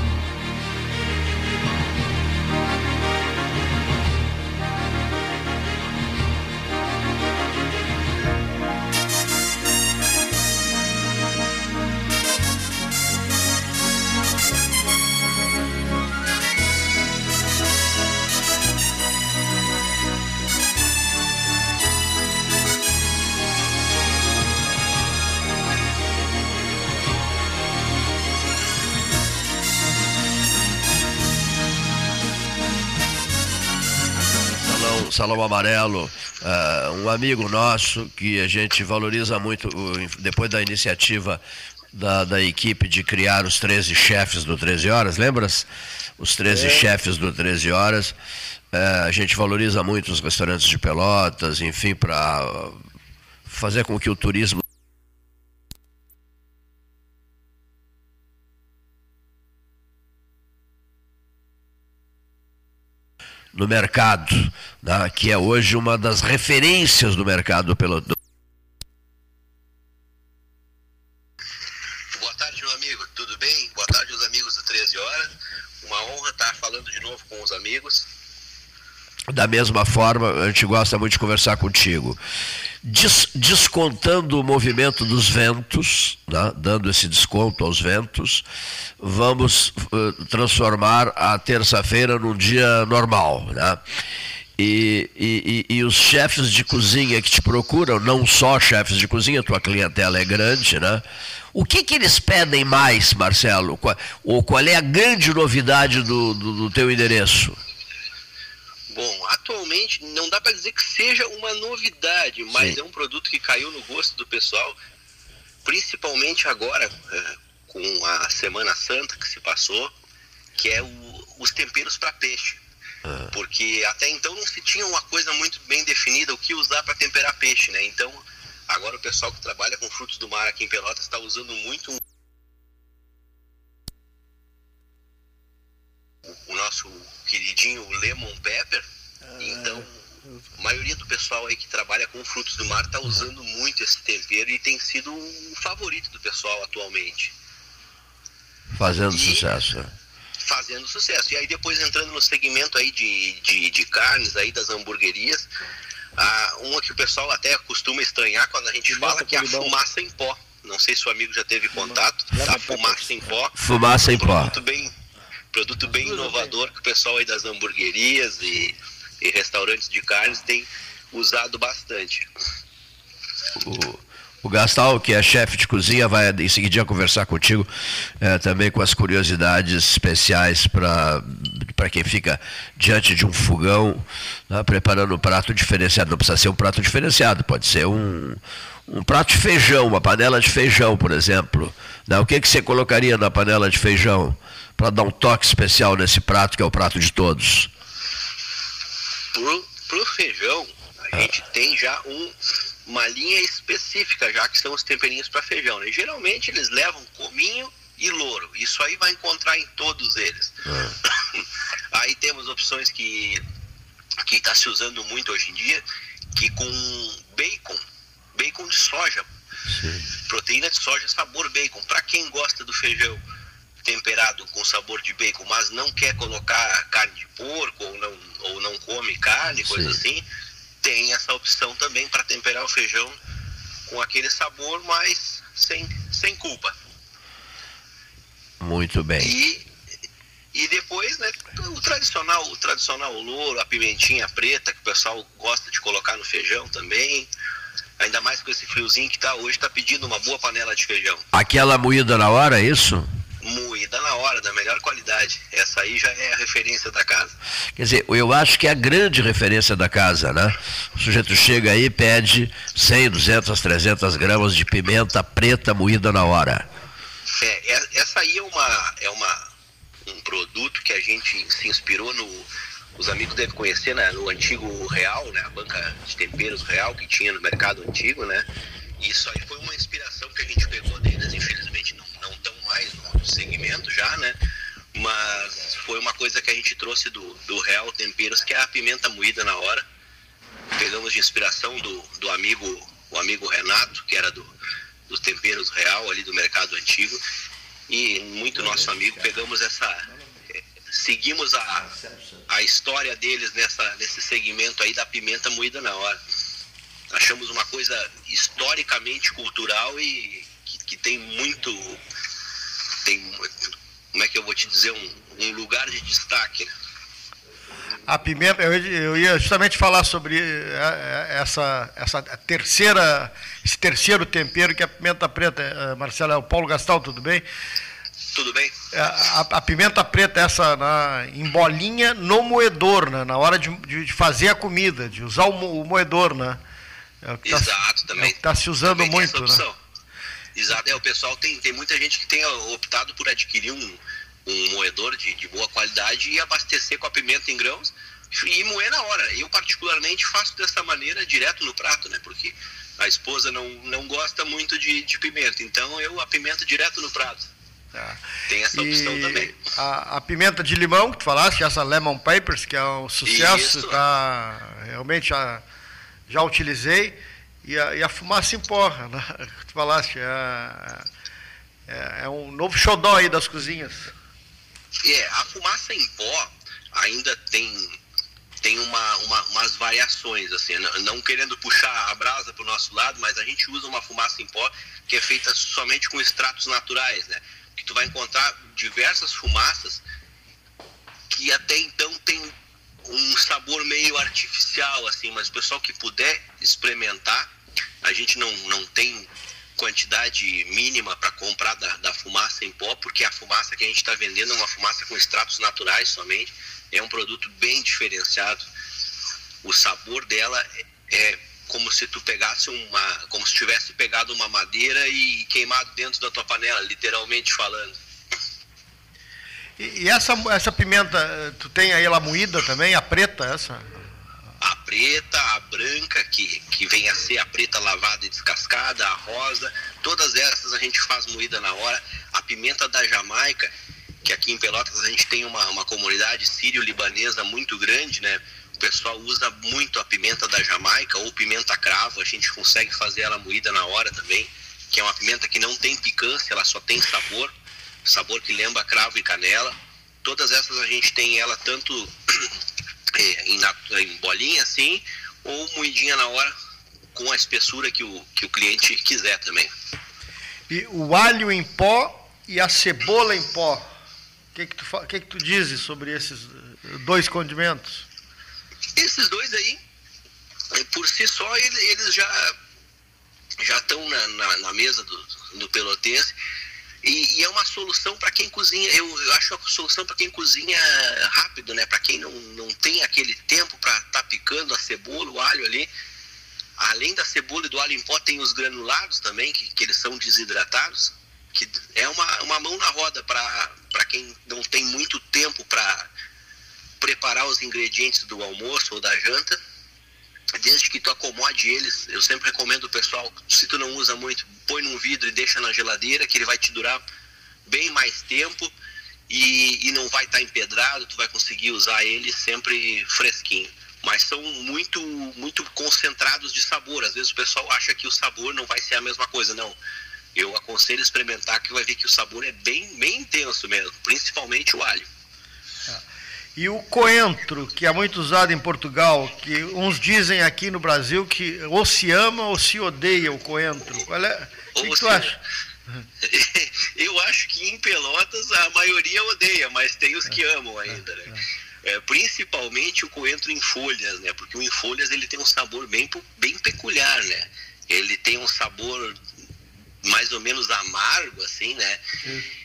Salão Amarelo, uh, um amigo nosso que a gente valoriza muito uh, depois da iniciativa da, da, equipe de criar os 13 chefes do 13 Horas, lembras? Os 13 é. chefes do 13 Horas. Uh, a gente valoriza muito os restaurantes de Pelotas, enfim, para fazer com que o turismo no mercado, né, que é hoje uma das referências do mercado pelo. Boa tarde, meu amigo. Tudo bem? Boa tarde aos amigos do 13 Horas. Uma honra estar falando de novo com os amigos. Da mesma forma, a gente gosta muito de conversar contigo. Des, descontando o movimento dos ventos, né, dando esse desconto aos ventos, vamos uh, transformar a terça-feira num dia normal. Né? E, e, e, os chefes de cozinha que te procuram, não só chefes de cozinha, tua clientela é grande, né? O que, que eles pedem mais, Marcelo? Qual, ou qual é a grande novidade do, do, do teu endereço? Bom, atualmente não dá para dizer que seja uma novidade, mas Sim. é um produto que caiu no gosto do pessoal, principalmente agora é, com a Semana Santa que se passou, que é o, os temperos para peixe. Ah. Porque até então não se tinha uma coisa muito bem definida o que usar para temperar peixe, né? Então, agora o pessoal que trabalha com frutos do mar aqui em Pelotas está usando muito o nosso queridinho lemon pepper. Ah, então, a maioria do pessoal aí que trabalha com frutos do mar está usando muito esse tempero e tem sido um favorito do pessoal atualmente. Fazendo e sucesso. Fazendo sucesso. E aí depois entrando no segmento aí de, de, de carnes aí das hamburguerias, ah, uma que o pessoal até costuma estranhar quando a gente fala que é a fumaça em pó. Não sei se o amigo já teve contato. A fumaça em pó. Fumaça em pó. Produto bem, produto bem inovador que o pessoal aí das hamburguerias e, e restaurantes de carnes tem usado bastante. O, o Gastal, que é chefe de cozinha, vai em seguida conversar contigo é, também com as curiosidades especiais para quem fica diante de um fogão, né, preparando um prato diferenciado. Não precisa ser um prato diferenciado, pode ser um, um prato de feijão, uma panela de feijão, por exemplo. Né? O que, que você colocaria na panela de feijão? Para dar um toque especial nesse prato, que é o prato de todos? Pro, pro feijão, a ah. gente tem já um, uma linha específica, já que são os temperinhos para feijão. Né? Geralmente eles levam cominho e louro. Isso aí vai encontrar em todos eles. Ah. aí temos opções que que está se usando muito hoje em dia, que com bacon, bacon de soja, Sim. proteína de soja, sabor bacon. Para quem gosta do feijão temperado com sabor de bacon, mas não quer colocar carne de porco ou não, ou não come carne, coisa Sim. assim, tem essa opção também para temperar o feijão com aquele sabor, mas sem, sem culpa. Muito bem. E, e depois, né, o tradicional, o tradicional louro, a pimentinha preta, que o pessoal gosta de colocar no feijão também. Ainda mais com esse friozinho que tá hoje, tá pedindo uma boa panela de feijão. Aquela moída na hora, é isso? Moída na hora, da melhor qualidade. Essa aí já é a referência da casa. Quer dizer, eu acho que é a grande referência da casa, né? O sujeito chega aí e pede 100, 200, 300 gramas de pimenta preta moída na hora. É, essa aí é uma, é uma um produto que a gente se inspirou no os amigos devem conhecer né, no antigo Real, né, a banca de temperos Real que tinha no mercado antigo, né? Isso aí foi uma inspiração que a gente pegou deles, segmento já, né? Mas foi uma coisa que a gente trouxe do, do Real Temperos, que é a pimenta moída na hora. Pegamos de inspiração do, do amigo, o amigo Renato, que era do, dos temperos real ali do mercado antigo. E muito nosso amigo, pegamos essa. Seguimos a, a história deles nessa, nesse segmento aí da pimenta moída na hora. Achamos uma coisa historicamente cultural e que, que tem muito tem, como é que eu vou te dizer, um, um lugar de destaque. Né? A pimenta, eu, ia justamente falar sobre é, é, essa, essa terceira, esse terceiro tempero que é a pimenta preta. É, Marcelo, é o Paulo Gastal, tudo bem? Tudo bem. A, a pimenta preta, essa na, em bolinha no moedor, né? na hora de, de fazer a comida, de usar o, o moedor, né? É tá, Exato, também. É está se usando muito, né? Exato, é, o pessoal tem, tem muita gente que tem optado por adquirir um, um moedor de, de boa qualidade e abastecer com a pimenta em grãos e moer na hora. Eu particularmente faço dessa maneira direto no prato, né? Porque a esposa não, não gosta muito de, de pimenta, então eu apimento direto no prato. Ah. Tem essa opção e também. A, a, pimenta de limão que tu falaste, essa Lemon Papers, que é um sucesso, tá, realmente já, já utilizei. E a, e a fumaça empurra, né? Tu falaste, é, é, é, um novo xodó aí das cozinhas. É, a fumaça em pó ainda tem, tem uma, uma, umas variações, assim, não, não querendo puxar a brasa para o nosso lado, mas a gente usa uma fumaça em pó que é feita somente com extratos naturais, né? Que tu vai encontrar diversas fumaças que até então tem um sabor meio artificial, assim, mas o pessoal que puder experimentar, a gente não, não tem quantidade mínima para comprar da, da fumaça em pó, porque a fumaça que a gente está vendendo é uma fumaça com extratos naturais somente, é um produto bem diferenciado. O sabor dela é, é como se tu pegasse uma, como se tivesse pegado uma madeira e queimado dentro da tua panela, literalmente falando. E, e essa, essa pimenta, eh, tu tem aí ela moída também, a preta essa? A preta, a branca, que, que vem a ser a preta lavada e descascada, a rosa, todas essas a gente faz moída na hora. A pimenta da Jamaica, que aqui em Pelotas a gente tem uma, uma comunidade sírio-libanesa muito grande, né? O pessoal usa muito a pimenta da Jamaica ou pimenta cravo, a gente consegue fazer ela moída na hora também, que é uma pimenta que não tem picância, ela só tem sabor, sabor que lembra cravo e canela. Todas essas a gente tem ela tanto é, em, em bolinha assim, ou moidinha na hora, com a espessura que o, que o cliente quiser também. E o alho em pó e a cebola em pó. O que, que, tu, que, que tu dizes sobre esses eh, dois condimentos? Esses dois aí, eh, por si só, eles já já estão na, na, na, mesa do, do pelotense e, e, é uma solução para quem cozinha. Eu, eu acho a solução para quem cozinha rápido, né? Para quem não, não tem aquele tempo para estar tá picando a cebola, o alho ali. Além da cebola e do alho em pó, tem os granulados também, que, que eles são desidratados, que é uma, uma mão na roda para quem não tem muito tempo para preparar os ingredientes do almoço ou da janta desde que tu acomode eles, eu sempre recomendo o pessoal, se tu não usa muito, põe num vidro e deixa na geladeira, que ele vai te durar bem mais tempo e, e não vai estar tá empedrado, tu vai conseguir usar ele sempre fresquinho. Mas são muito, muito concentrados de sabor. Às vezes o pessoal acha que o sabor não vai ser a mesma coisa. Não. Eu aconselho experimentar que vai ver que o sabor é bem, bem intenso mesmo, principalmente o alho. E o coentro, que é muito usado em Portugal, que uns dizem aqui no Brasil que ou se ama ou se odeia o coentro. Qual é? O que, que tu acha? Eu acho que em Pelotas a maioria odeia, mas tem os que amam ainda, né? É, principalmente o coentro em folhas, né? Porque o em folhas ele tem um sabor bem, bem peculiar, né? Ele tem um sabor mais ou menos amargo, assim, né?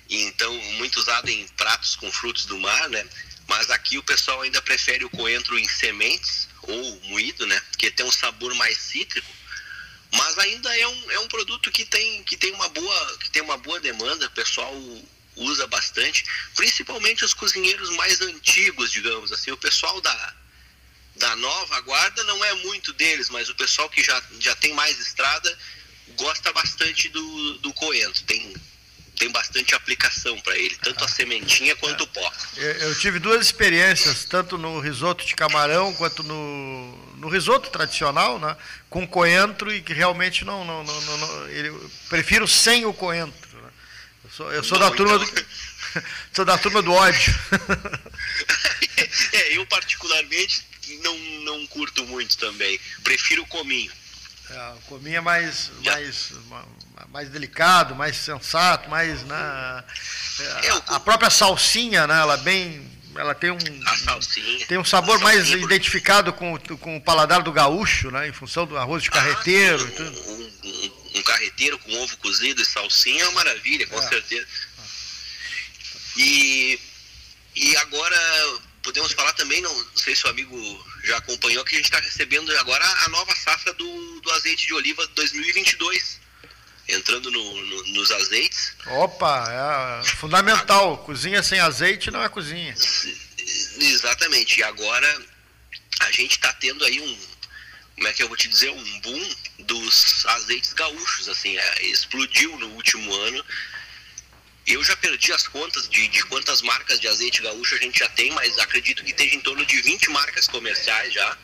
Então, muito usado em pratos com frutos do mar, né? Mas aqui o pessoal ainda prefere o coentro em sementes ou moído, né? Que tem um sabor mais cítrico. Mas ainda é um, é um produto que tem, que, tem uma boa, que tem uma boa demanda, o pessoal usa bastante, principalmente os cozinheiros mais antigos, digamos assim. O pessoal da, da nova guarda não é muito deles, mas o pessoal que já, já tem mais estrada gosta bastante do, do coentro. Tem, tem bastante aplicação para ele, tanto a sementinha quanto o pó. Eu, tive duas experiências, tanto no risoto de camarão quanto no, no risoto tradicional, né, com coentro e que realmente não, não, não, não, não prefiro sem o coentro. Né. Eu sou, eu sou Bom, da turma então... do, sou da turma do ódio. é, eu particularmente não, não curto muito também, prefiro o cominho. É, o cominho é mais, mais, mais delicado, mais sensato, mais. Né, é, a, a própria salsinha, né, ela bem. Ela tem um, tem um sabor mais identificado com, com o paladar do gaúcho, né, em função do arroz de carreteiro. Ah, um, um, um, carreteiro com ovo cozido e salsinha é uma maravilha, com é. certeza. E, e agora podemos falar também, não sei se o amigo já acompanhou, que a gente está recebendo agora a nova safra do, do azeite de oliva 2022 entrando no, no, nos azeites. Opa, é fundamental. Cozinha sem azeite não é cozinha. Exatamente. E agora a gente está tendo aí um, como é que eu vou te dizer, um boom dos azeites gaúchos. Assim, é, explodiu no último ano. Eu já perdi as contas de, de quantas marcas de azeite gaúcho a gente já tem, mas acredito que esteja em torno de 20 marcas comerciais já.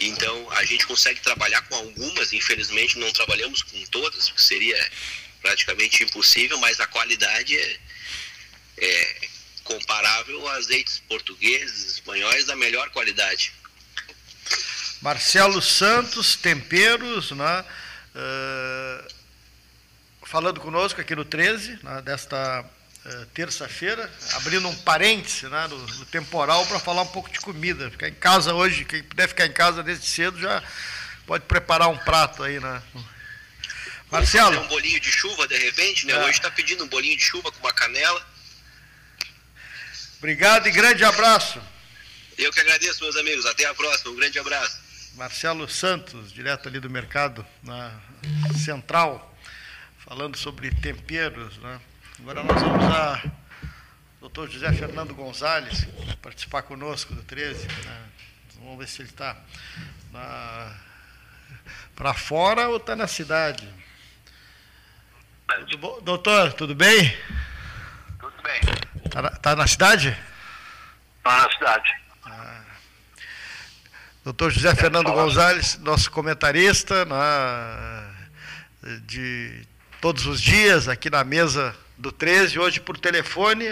Então a gente consegue trabalhar com algumas, infelizmente não trabalhamos com todas, porque seria praticamente impossível, mas a qualidade é, é, comparável a azeites portugueses, espanhóis da melhor qualidade. Marcelo Santos, Temperos, né? Uh, falando conosco aqui no 13, né, desta terça-feira, abrindo um parêntese né, no, no temporal para falar um pouco de comida. Ficar em casa hoje, quem puder ficar em casa desde cedo já pode preparar um prato aí, né? Marcelo. Um bolinho de chuva de repente, né? É. Hoje está pedindo um bolinho de chuva com uma canela. Obrigado e grande abraço. Eu que agradeço, meus amigos. Até a próxima. Um grande abraço. Marcelo Santos, direto ali do mercado, na Central, falando sobre temperos. Né? Agora nós vamos a doutor José Fernando Gonzalez participar conosco do 13. Né? Vamos ver se ele está para fora ou está na cidade. Tudo bom? Doutor, tudo bem? Tudo bem. Está tá na cidade? Está na cidade. Ah. Doutor José Fernando Gonzalez, nosso comentarista na, de todos os dias aqui na mesa do 13, hoje por telefone.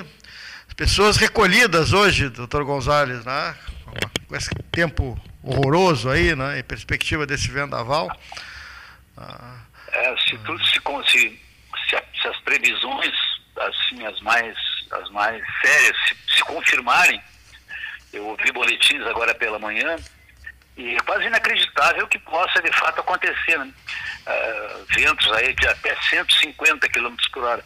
As pessoas recolhidas hoje, doutor Gonzalez, né? com esse tempo horroroso aí, né? em perspectiva desse vendaval. Ah, é, se, tudo se, se, se, as previsões, assim, as mais, as mais sérias, se, confirmarem, eu ouvi boletins agora pela manhã, e é quase inacreditável que possa de fato acontecer. Né? Uh, ventos aí de até 150 km por hora.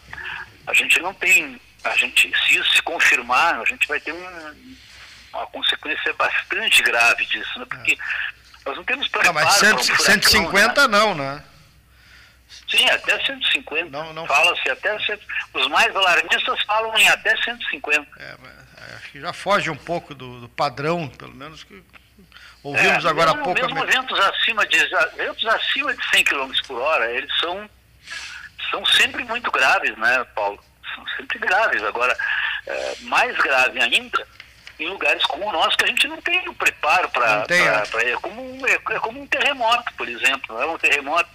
A gente não tem, a gente, se isso se confirmar, a gente vai ter um, uma consequência bastante grave disso, né? porque nós não temos preparo não, mas 100, um furacão, 150 né? não, né? Sim, até 150. Não, não... Fala-se até. Os mais alarmistas falam em até 150. É, mas é, acho que já foge um pouco do, do padrão, pelo menos que Ouvimos é, agora há pouco. Mesmo ventos acima, de, ventos acima de 100 km por hora, eles são, são sempre muito graves, né, Paulo? São sempre graves. Agora, é, mais grave ainda em lugares como o nosso, que a gente não tem o preparo para. É. é, como, é, é como um terremoto, por exemplo. É um terremoto.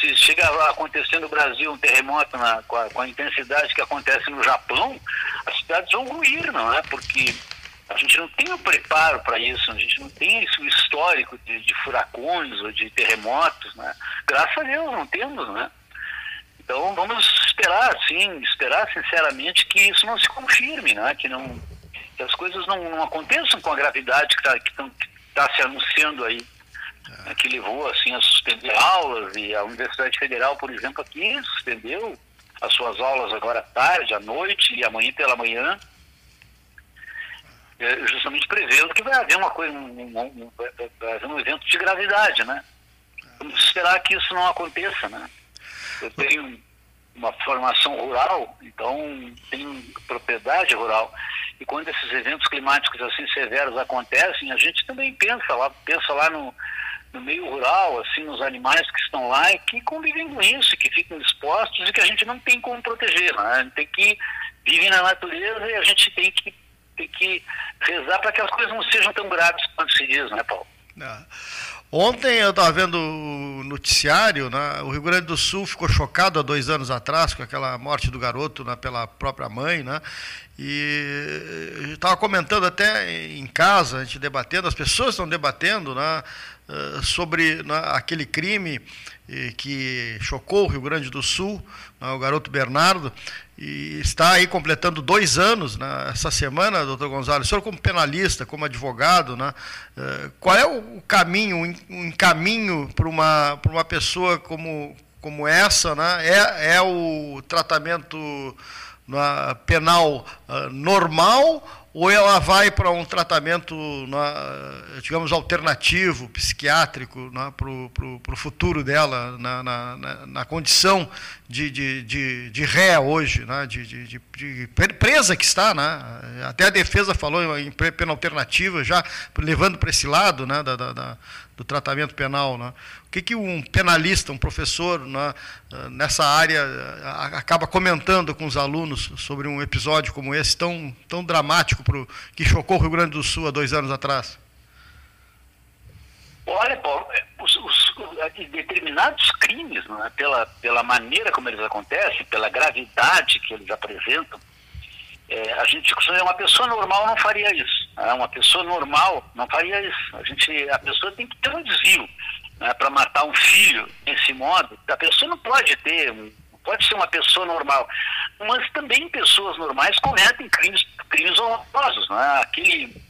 Se chega a acontecer no Brasil um terremoto na, com, a, com a intensidade que acontece no Japão, as cidades vão ruir, não é? Porque a gente não tem o preparo para isso, a gente não tem esse histórico de, de, furacões ou de terremotos, né? Graças a Deus não temos, né? Então vamos esperar, sim, esperar sinceramente que isso não se confirme, né? Que não que as coisas não, não aconteçam com a gravidade que está tá se anunciando aí, né? que levou assim a suspender aulas e a Universidade Federal, por exemplo, aqui suspendeu as suas aulas agora à tarde, à noite e amanhã pela manhã é, justamente prevendo que vai haver uma coisa, um, um, vai haver um evento de gravidade, né? Vamos esperar que isso não aconteça, né? Eu tenho uma formação rural, então tenho propriedade rural. E quando esses eventos climáticos assim severos acontecem, a gente também pensa lá, pensa lá no, no meio rural, assim, nos animais que estão lá e que convivem com isso, que ficam expostos e que a gente não tem como proteger, né? Tem que viver na natureza e a gente tem que tem que rezar para que as coisas não sejam tão graves quanto se diz, né, Paulo? É. Ontem eu estava vendo o noticiário, né? o Rio Grande do Sul ficou chocado há dois anos atrás com aquela morte do garoto né, pela própria mãe, né? E estava comentando até em casa, a gente debatendo, as pessoas estão debatendo né, eh, sobre né, aquele crime que chocou o Rio Grande do Sul, né, o garoto Bernardo, e está aí completando dois anos né, essa semana, doutor Gonzalez. O senhor, como penalista, como advogado, né, eh, qual é o caminho, um caminho para uma, para uma pessoa como, como essa? Né, é, é o tratamento na, penal uh, normal ou ela vai para um tratamento, na, digamos, alternativo, psiquiátrico, para o futuro dela, na, na, na condição de, de, de, de, ré hoje, né, de, presa que está. Né, até a defesa falou em pena alternativa, já levando para esse lado né, da, da, do tratamento penal. Né. O que, que um penalista, um professor né, nessa área acaba comentando com os alunos sobre um episódio como esse, tão, tão dramático, pro, que chocou o Rio Grande do Sul há dois anos atrás? Olha, Paulo, é, os, os, determinados crimes, é? pela, pela maneira como eles acontecem, pela gravidade que eles apresentam, é, a gente costuma uma pessoa normal não faria isso. Né? Uma pessoa normal não faria isso. A, gente, a pessoa tem que ter um desvio né, para matar um filho desse modo. A pessoa não pode ter, pode ser uma pessoa normal. Mas também pessoas normais cometem crimes, crimes honrosos. Né? Aquele,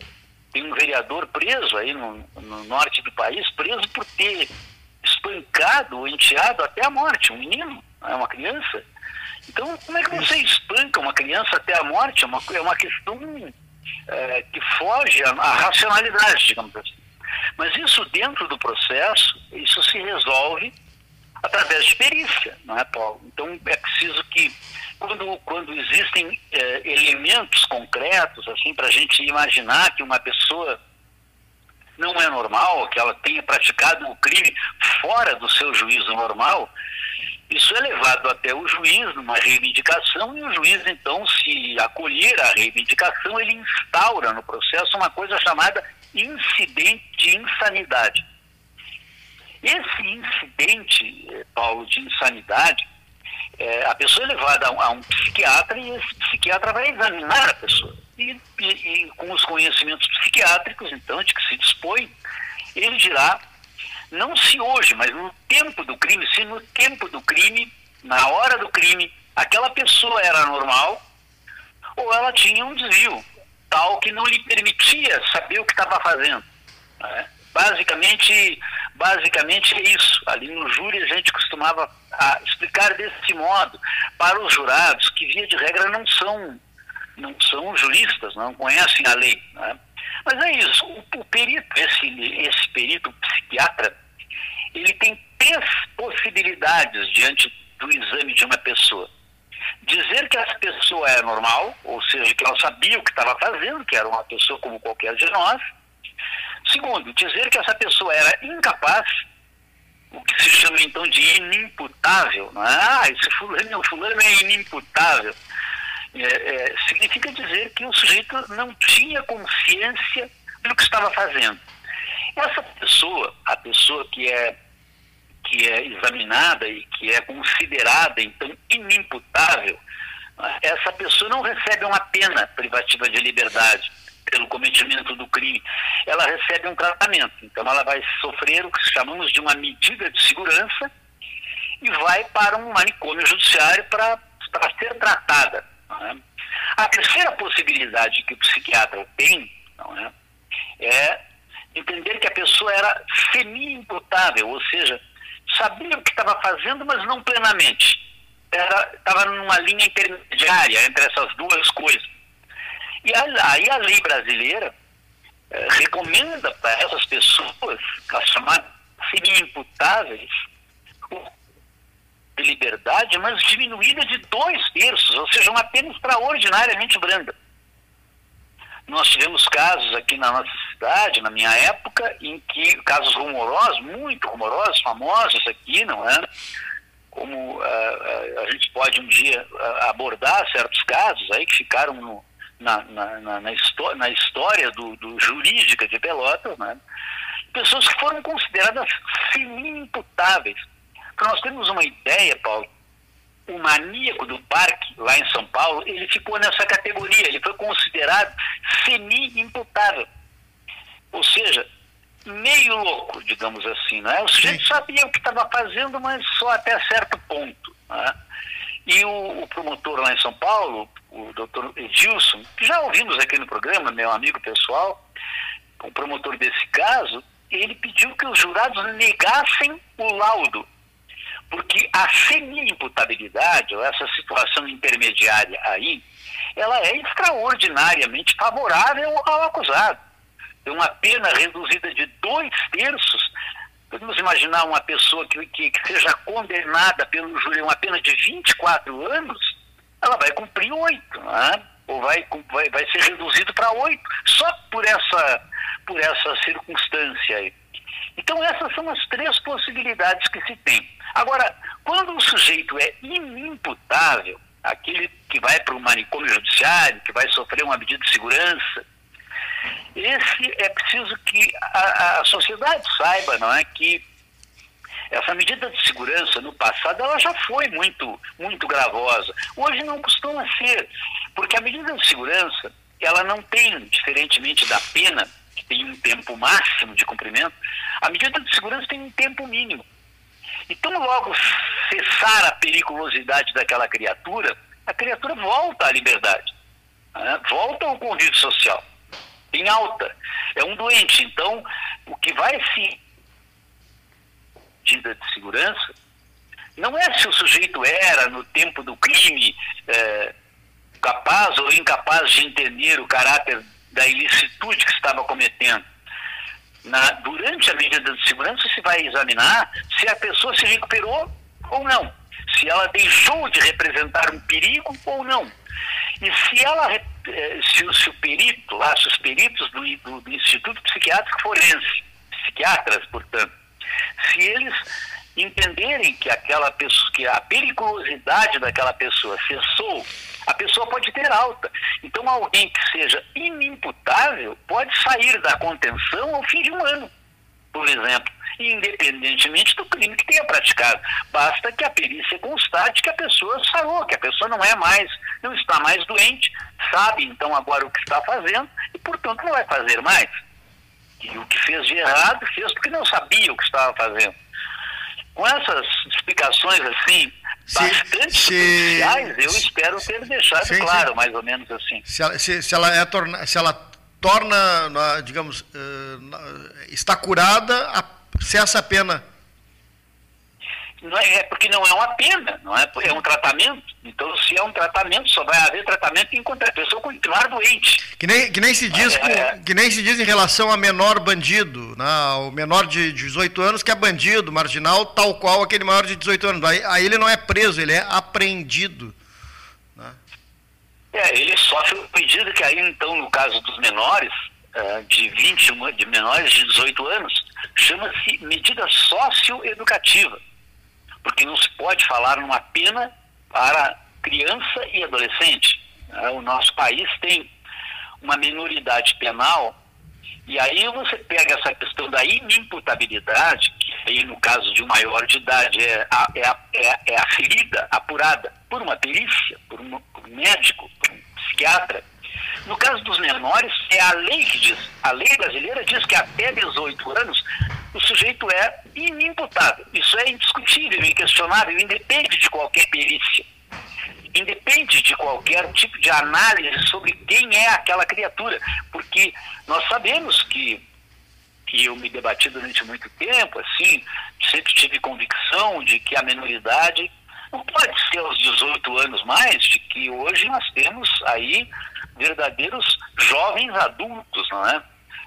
tem um vereador preso aí no, no norte do país, preso por ter espancado o enteado até a morte, um menino, é uma criança. Então, como é que você espanca uma criança até a morte? É uma, é uma questão é, que foge à, racionalidade, digamos assim. Mas isso dentro do processo, isso se resolve através de perícia, não é, Paulo? Então é preciso que quando, quando existem é, elementos concretos assim para a gente imaginar que uma pessoa não é normal, que ela tenha praticado o crime fora do seu juízo normal, isso é levado até o juiz numa reivindicação e o juiz, então, se acolher a reivindicação, ele instaura no processo uma coisa chamada incidente de insanidade. Esse incidente, eh, Paulo, de insanidade, é, a pessoa é levada a um, a um, psiquiatra e esse psiquiatra vai examinar a pessoa. E, e, e com os conhecimentos psiquiátricos, então, de que se dispõe, ele dirá não se hoje, mas no tempo do crime, se no tempo do crime, na hora do crime, aquela pessoa era normal ou ela tinha um desvio tal que não lhe permitia saber o que estava fazendo. Né? Basicamente, basicamente é isso. Ali no júri a gente costumava a, explicar desse modo para os jurados que via de regra não são não são juristas, não conhecem a lei. Né? Mas é isso, o, o perito, esse, esse perito psiquiatra, ele tem três possibilidades diante do exame de uma pessoa. Dizer que essa pessoa é normal, ou seja, que ela sabia o que estava fazendo, que era uma pessoa como qualquer de nós. Segundo, dizer que essa pessoa era incapaz, o que se chama então de inimputável. É? Ah, esse fulano, fulano é inimputável é, é, significa dizer que o sujeito não tinha consciência do que estava fazendo. Essa pessoa, a pessoa que é que é examinada e que é considerada então inimputável, essa pessoa não recebe uma pena privativa de liberdade pelo cometimento do crime, ela recebe um tratamento. Então ela vai sofrer o que chamamos de uma medida de segurança e vai para um manicômio judiciário para ser tratada. É? A terceira possibilidade que o psiquiatra tem é? é entender que a pessoa era semi-imputável, ou seja, sabia o que estava fazendo, mas não plenamente. Estava numa linha intermediária entre essas duas coisas. E aí a lei brasileira eh, recomenda para essas pessoas, as chamadas semi-imputáveis, de liberdade, mas diminuída de dois terços, ou seja, uma pena extraordinariamente branda. Nós tivemos casos aqui na nossa cidade, na minha época, em que casos rumorosos, muito rumorosos, famosos aqui, não é? Como uh, a gente pode um dia uh, abordar certos casos aí que ficaram no, na, na, na, na, na história do, do, jurídica de Pelotas, né? pessoas que foram consideradas semi-imputáveis para nós termos uma ideia, Paulo, o maníaco do parque, lá em São Paulo, ele ficou nessa categoria, ele foi considerado semi-imputável. Ou seja, meio louco, digamos assim. Não é? O sujeito sabia o que estava fazendo, mas só até certo ponto. É? E o, o, promotor lá em São Paulo, o doutor Edilson, que já ouvimos aqui no programa, meu amigo pessoal, o promotor desse caso, ele pediu que os jurados negassem o laudo porque a semi-imputabilidade, ou essa situação intermediária aí, ela é extraordinariamente favorável ao acusado. Tem uma pena reduzida de dois terços. Podemos imaginar uma pessoa que, que, que seja condenada pelo júri uma pena de 24 anos, ela vai cumprir oito, né? ou vai, vai, vai ser reduzido para oito, só por essa, por essa circunstância aí. Então, essas são as três possibilidades que se tem. Agora, quando o sujeito é inimputável, aquele que vai para o manicômio judiciário, que vai sofrer uma medida de segurança, esse é preciso que a, a sociedade saiba, não é, que essa medida de segurança no passado ela já foi muito muito gravosa. Hoje não costuma ser, Porque a medida de segurança, ela não tem, diferentemente da pena, que tem um tempo máximo de cumprimento, a medida de segurança tem um tempo mínimo. Então, logo cessar a periculosidade daquela criatura, a criatura volta à liberdade, né? volta ao convívio social, em alta. É um doente. Então, o que vai se medida de segurança não é se o sujeito era, no tempo do crime, é, capaz ou incapaz de entender o caráter da ilicitude que estava cometendo. Na, durante a medida de segurança, se vai examinar se a pessoa se recuperou ou não, se ela deixou de representar um perigo ou não. E se ela, eh, se, se o perito, lá, se os peritos do, do, do Instituto Psiquiátrico Forense, psiquiatras, portanto, se eles entenderem que aquela pessoa, que a periculosidade daquela pessoa cessou, a pessoa pode ter alta. Então alguém que seja inimputável pode sair da contenção ao fim de um ano, por exemplo, independentemente do crime que tenha praticado. Basta que a perícia constate que a pessoa sarou, que a pessoa não é mais, não está mais doente, sabe então agora o que está fazendo e, portanto, não vai fazer mais. E o que fez de errado, fez porque não sabia o que estava fazendo com essas explicações assim, se, bastante se, eu espero ter deixado sim, claro, sim. mais ou menos assim. Se ela, se, se ela, é torna, se ela torna, digamos, uh, está curada, a, cessa a pena não é, é, porque não é uma pena, não é, é um tratamento. Então, se é um tratamento, só vai haver tratamento enquanto a pessoa continuar doente. Que nem, que nem, se, diz, é, é, que nem se diz em relação a menor bandido, né? o menor de 18 anos que é bandido, marginal, tal qual aquele maior de 18 anos. Aí, aí ele não é preso, ele é apreendido. Né? É, ele sofre o pedido que aí, então, no caso dos menores, uh, de 21, de menores de 18 anos, chama-se medida socioeducativa porque não se pode falar numa pena para criança e adolescente. Né? O nosso país tem uma minoridade penal, e aí você pega essa questão da inimputabilidade, que aí no caso de um maior de idade é, é, a, é, é aferida, apurada por uma perícia, por, uma, por um médico, por um psiquiatra. No caso dos menores, é a lei que diz, a lei brasileira diz que até 18 anos o sujeito é inimputável. Isso é indiscutível, inquestionável, independe de qualquer perícia. Independe de qualquer tipo de análise sobre quem é aquela criatura. Porque nós sabemos que, e eu me debati durante muito tempo, assim, sempre tive convicção de que a menoridade não pode ser aos 18 anos mais, de que hoje nós temos aí verdadeiros jovens adultos, não é?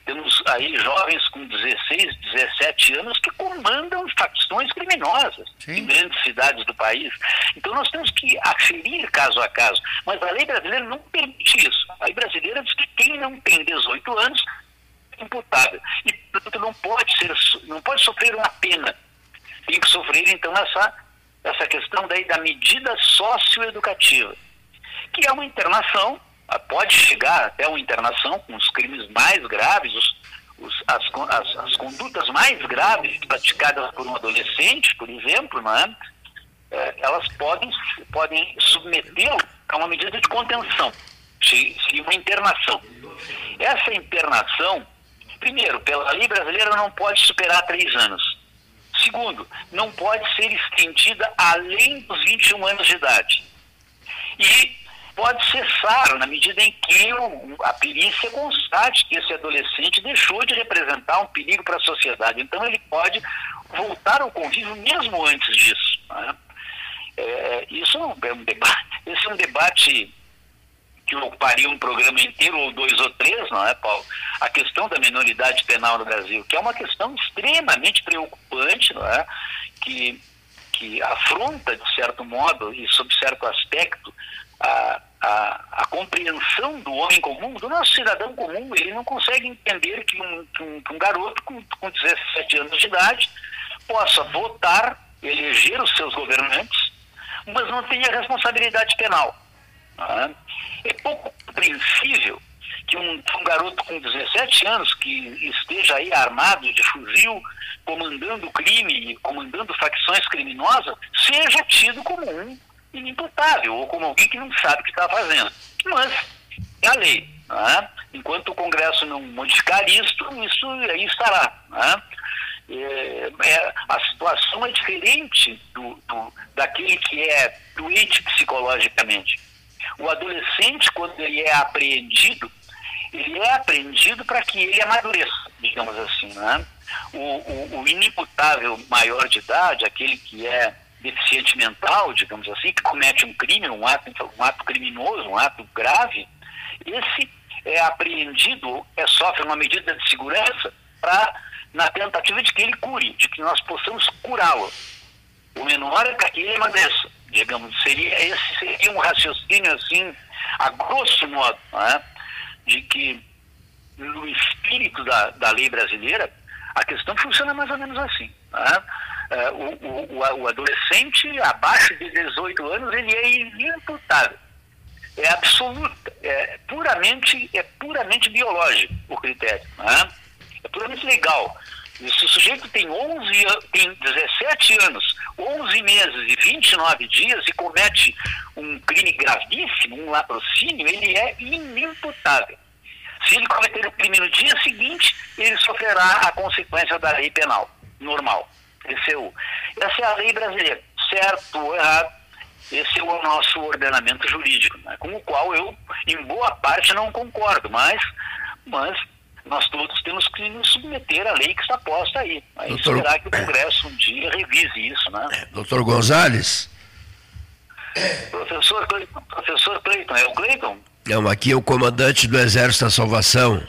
Temos aí jovens com 16, 17 anos que comandam facções criminosas Sim. em grandes cidades do país. Então nós temos que aferir caso a caso. Mas a lei brasileira não permite isso. A lei brasileira diz que quem não tem 18 anos é imputável. E, portanto, não pode, ser, não pode sofrer uma pena. Tem que sofrer, então, essa, essa questão daí da medida socioeducativa, que é uma internação pode chegar até uma internação com os crimes mais graves, os, os, as, as, as, condutas mais graves praticadas por um adolescente, por exemplo, não é? é elas podem, podem submetê-lo a uma medida de contenção, seria uma internação. Essa internação, primeiro, pela lei brasileira não pode superar três anos. Segundo, não pode ser estendida além dos 21 anos de idade. E pode cessar na medida em que o, a perícia constate que esse adolescente deixou de representar um perigo para a sociedade. Então ele pode voltar ao convívio mesmo antes disso. Né? É, isso é um debate. Esse é um debate que ocuparia um programa inteiro ou dois ou três, não é, Paulo? A questão da minoridade penal no Brasil, que é uma questão extremamente preocupante, não é? Que que afronta, de certo modo, e sob certo aspecto, a, a, a, compreensão do homem comum, do nosso cidadão comum, ele não consegue entender que um, que um, que um garoto com, com 17 anos de idade possa votar, eleger os seus governantes, mas não tenha responsabilidade penal. É? é pouco compreensível que um, um, garoto com 17 anos que esteja aí armado de fuzil, comandando crime, comandando facções criminosas, seja tido como um inimputável, ou como alguém que não sabe o que está fazendo. Mas é a lei. Né? Enquanto o Congresso não modificar isto, isso aí estará. Né? É, é, a situação é diferente do, do, daquele que é doente psicologicamente. O adolescente, quando ele é apreendido, ele é apreendido para que ele amadureça, digamos assim. Né? O, o, o inimputável maior de idade, aquele que é deficiente mental, digamos assim, que comete um crime, um ato, um ato criminoso, um ato grave, esse é apreendido, é, sofre uma medida de segurança para na tentativa de que ele cure, de que nós possamos curá-lo. O menor é para que ele emagreça, digamos, seria, esse seria um raciocínio assim, a grosso modo, né, de que no espírito da, da lei brasileira, a questão funciona mais ou menos assim. Né? É, o, o, o, adolescente abaixo de 18 anos, ele é inimputável. É absoluta, é puramente, é puramente biológico o critério. Né? é puramente legal. Se o sujeito tem 11, tem 17 anos, 11 meses e 29 dias e comete um crime gravíssimo, um latrocínio, ele é inimputável. Se ele cometer o crime no dia seguinte, ele sofrerá a consequência da lei penal normal. O, essa é a lei brasileira, certo ou errado, esse é o nosso ordenamento jurídico, né, com o qual eu, em boa parte, não concordo, mas, mas nós todos temos que nos submeter à lei que está posta aí. Aí Doutor... esperar que o Congresso um dia revise isso, né? É, doutor Gonzalez? Professor Cleiton, professor Cleiton, é o Cleiton? Não, aqui é o comandante do Exército da Salvação.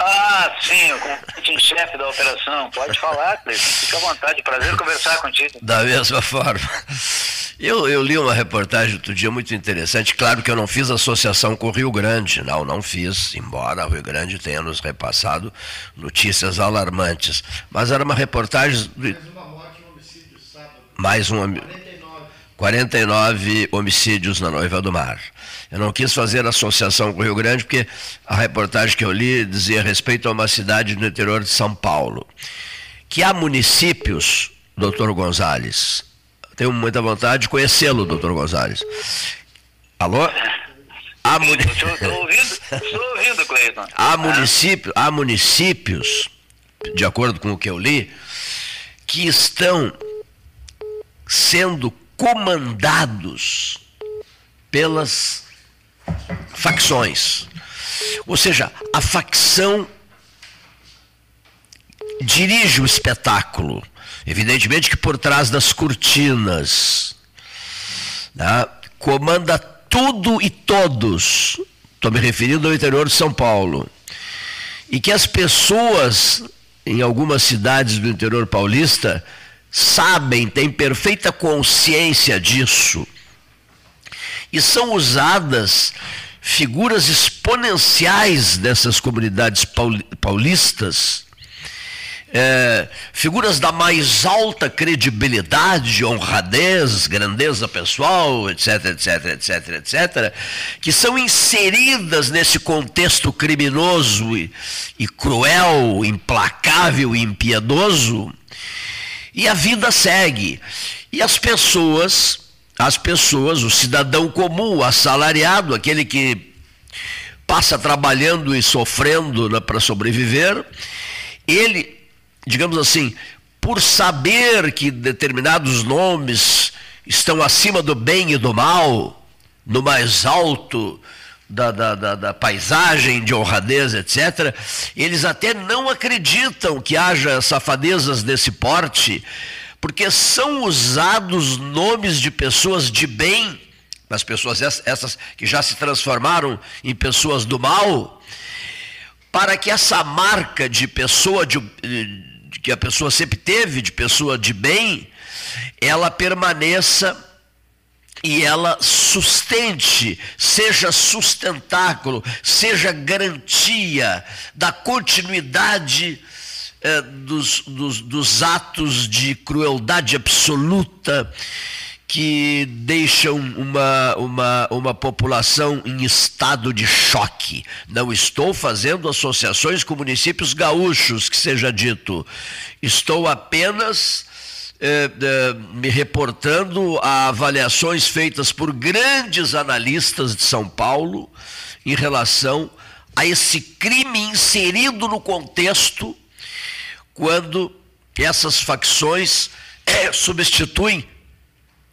Ah, sim, o chefe da operação. Pode falar, Cleiton. Fica à vontade, prazer conversar contigo. Da mesma forma. Eu, eu li uma reportagem outro dia muito interessante. Claro que eu não fiz associação com o Rio Grande, não, não fiz, embora o Rio Grande tenha nos repassado notícias alarmantes. Mas era uma reportagem. De... Mais um homicídio sábado. Mais um. 49 homicídios na Noiva do Mar. Eu não quis fazer associação com o Rio Grande, porque a reportagem que eu li dizia respeito a uma cidade no interior de São Paulo. Que há municípios, doutor Gonzalez, tenho muita vontade de conhecê-lo, doutor Gonzalez. Alô? Há, muni... estou, ouvindo, estou ouvindo, Cleiton. Há, município, há municípios, de acordo com o que eu li, que estão sendo comandados pelas facções. Ou seja, a facção dirige o espetáculo. Evidentemente que por trás das cortinas né, comanda tudo e todos. Estou me referindo ao interior de São Paulo. E que as pessoas em algumas cidades do interior paulista sabem, têm perfeita consciência disso. E são usadas figuras exponenciais dessas comunidades paulistas é, figuras da mais alta credibilidade, honradez, grandeza pessoal, etc, etc, etc, etc, que são inseridas nesse contexto criminoso e, e cruel, implacável e impiedoso, e a vida segue. E as pessoas, as pessoas, o cidadão comum, o assalariado, aquele que passa trabalhando e sofrendo né, para sobreviver, ele digamos assim, por saber que determinados nomes estão acima do bem e do mal, no mais alto da, da, da, da, paisagem de honradez, etc., eles até não acreditam que haja safadezas desse porte, porque são usados nomes de pessoas de bem, mas pessoas essas que já se transformaram em pessoas do mal, para que essa marca de pessoa de, que a pessoa sempre teve, de pessoa de bem, ela permaneça e ela sustente, seja sustentáculo, seja garantia da continuidade eh, dos, dos, dos atos de crueldade absoluta que deixam uma, uma, uma população em estado de choque. Não estou fazendo associações com municípios gaúchos, que seja dito. Estou apenas eh, me reportando a avaliações feitas por grandes analistas de São Paulo em relação a esse crime inserido no contexto quando essas facções eh, substituem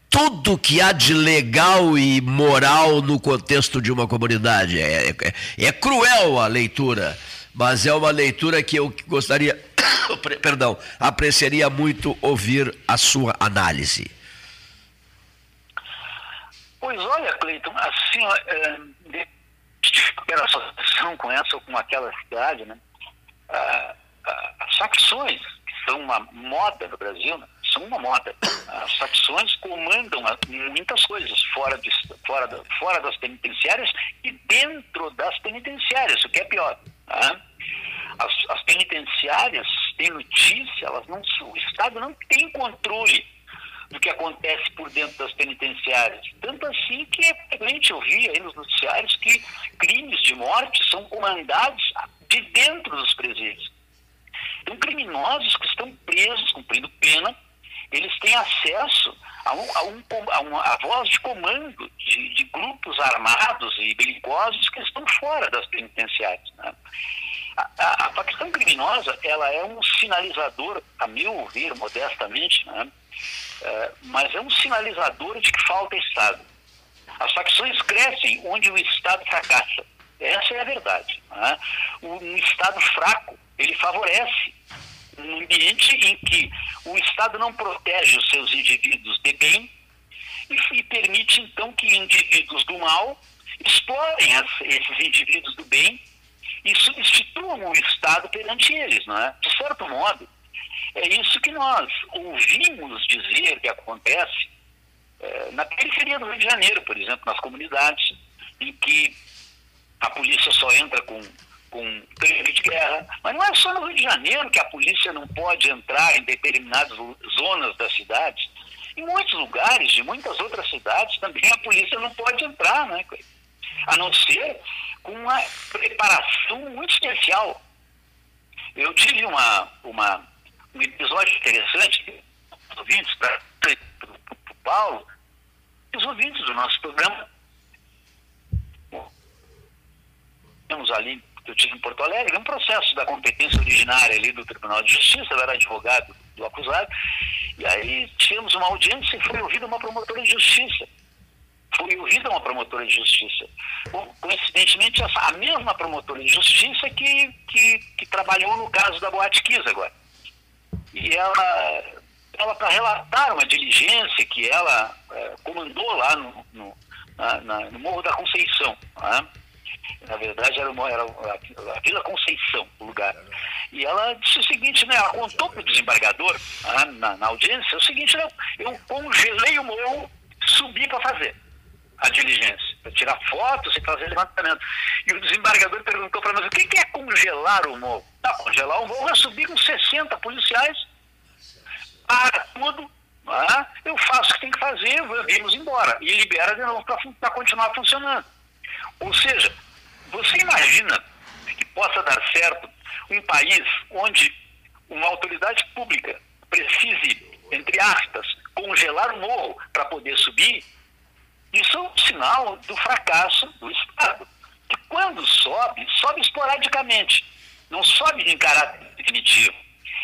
tudo que há de legal e moral no contexto de uma comunidade. É, é, é cruel a leitura, mas é uma leitura que eu gostaria, perdão, apreciaria muito ouvir a sua análise. Pois olha, Cleiton, assim, é, de qualquer associação com essa ou com aquela cidade, né? Ah, ah, as facções, que são uma moda no Brasil, né? são uma moda. As facções comandam muitas coisas fora, de, fora, fora das penitenciárias e dentro das penitenciárias, o que é pior. Tá? As, as, penitenciárias têm notícia, elas não, o Estado não tem controle do que acontece por dentro das penitenciárias. Tanto assim que é frequente ouvir aí nos noticiários que crimes de morte são comandados de dentro dos presídios. Então, criminosos que estão presos, cumprindo pena, eles têm acesso a, um, a, um, a, uma, a voz de comando de, de, grupos armados e belicosos que estão fora das penitenciárias. Né? A, a, a, facção criminosa ela é um sinalizador, a meu ver, modestamente, né? é, mas é um sinalizador de que falta Estado. As facções crescem onde o Estado fracassa. Essa é a verdade. Né? Um Estado fraco, ele favorece um ambiente em que o Estado não protege os seus indivíduos de bem e, e permite, então, que indivíduos do mal explorem as, esses indivíduos do bem e substituam o Estado perante eles, não é? De certo modo, é isso que nós ouvimos dizer que acontece é, na periferia do Rio de Janeiro, por exemplo, nas comunidades, em que a polícia só entra com com crime de guerra. Mas não é só no Rio de Janeiro que a polícia não pode entrar em determinadas zonas da cidade. Em muitos lugares, de muitas outras cidades, também a polícia não pode entrar, né? A não ser com uma preparação muito especial. Eu tive uma, uma, um episódio interessante, os ouvintes, para o Paulo, os ouvintes do nosso programa, temos ali que eu tive em Porto Alegre, um processo da competência originária ali do Tribunal de Justiça, eu era advogado do acusado, e aí tivemos uma audiência e foi ouvida uma promotora de justiça. Foi ouvida uma promotora de justiça. Coincidentemente, essa, a mesma promotora de justiça que, que, que trabalhou no caso da Boate Kiss agora. E ela, ela para relatar uma diligência que ela é, comandou lá no, no, na, na, no Morro da Conceição. Né? Na verdade, era, uma, era a, Vila Conceição, o lugar. E ela disse o seguinte, né? Ela contou para o desembargador, ah, na, na, audiência, o seguinte, né, eu congelei o morro, subi para fazer a diligência, para tirar fotos e fazer levantamento. E o desembargador perguntou para nós, o que, é congelar o morro? Não, congelar o morro é subir com 60 policiais, para tudo, ah, eu faço o que tem que fazer, vamos embora. E libera de novo para continuar funcionando. Ou seja, você imagina que possa dar certo um país onde uma autoridade pública precise, entre aspas, congelar o morro para poder subir? Isso é um sinal do fracasso do Estado. Que quando sobe, sobe esporadicamente, não sobe em caráter definitivo.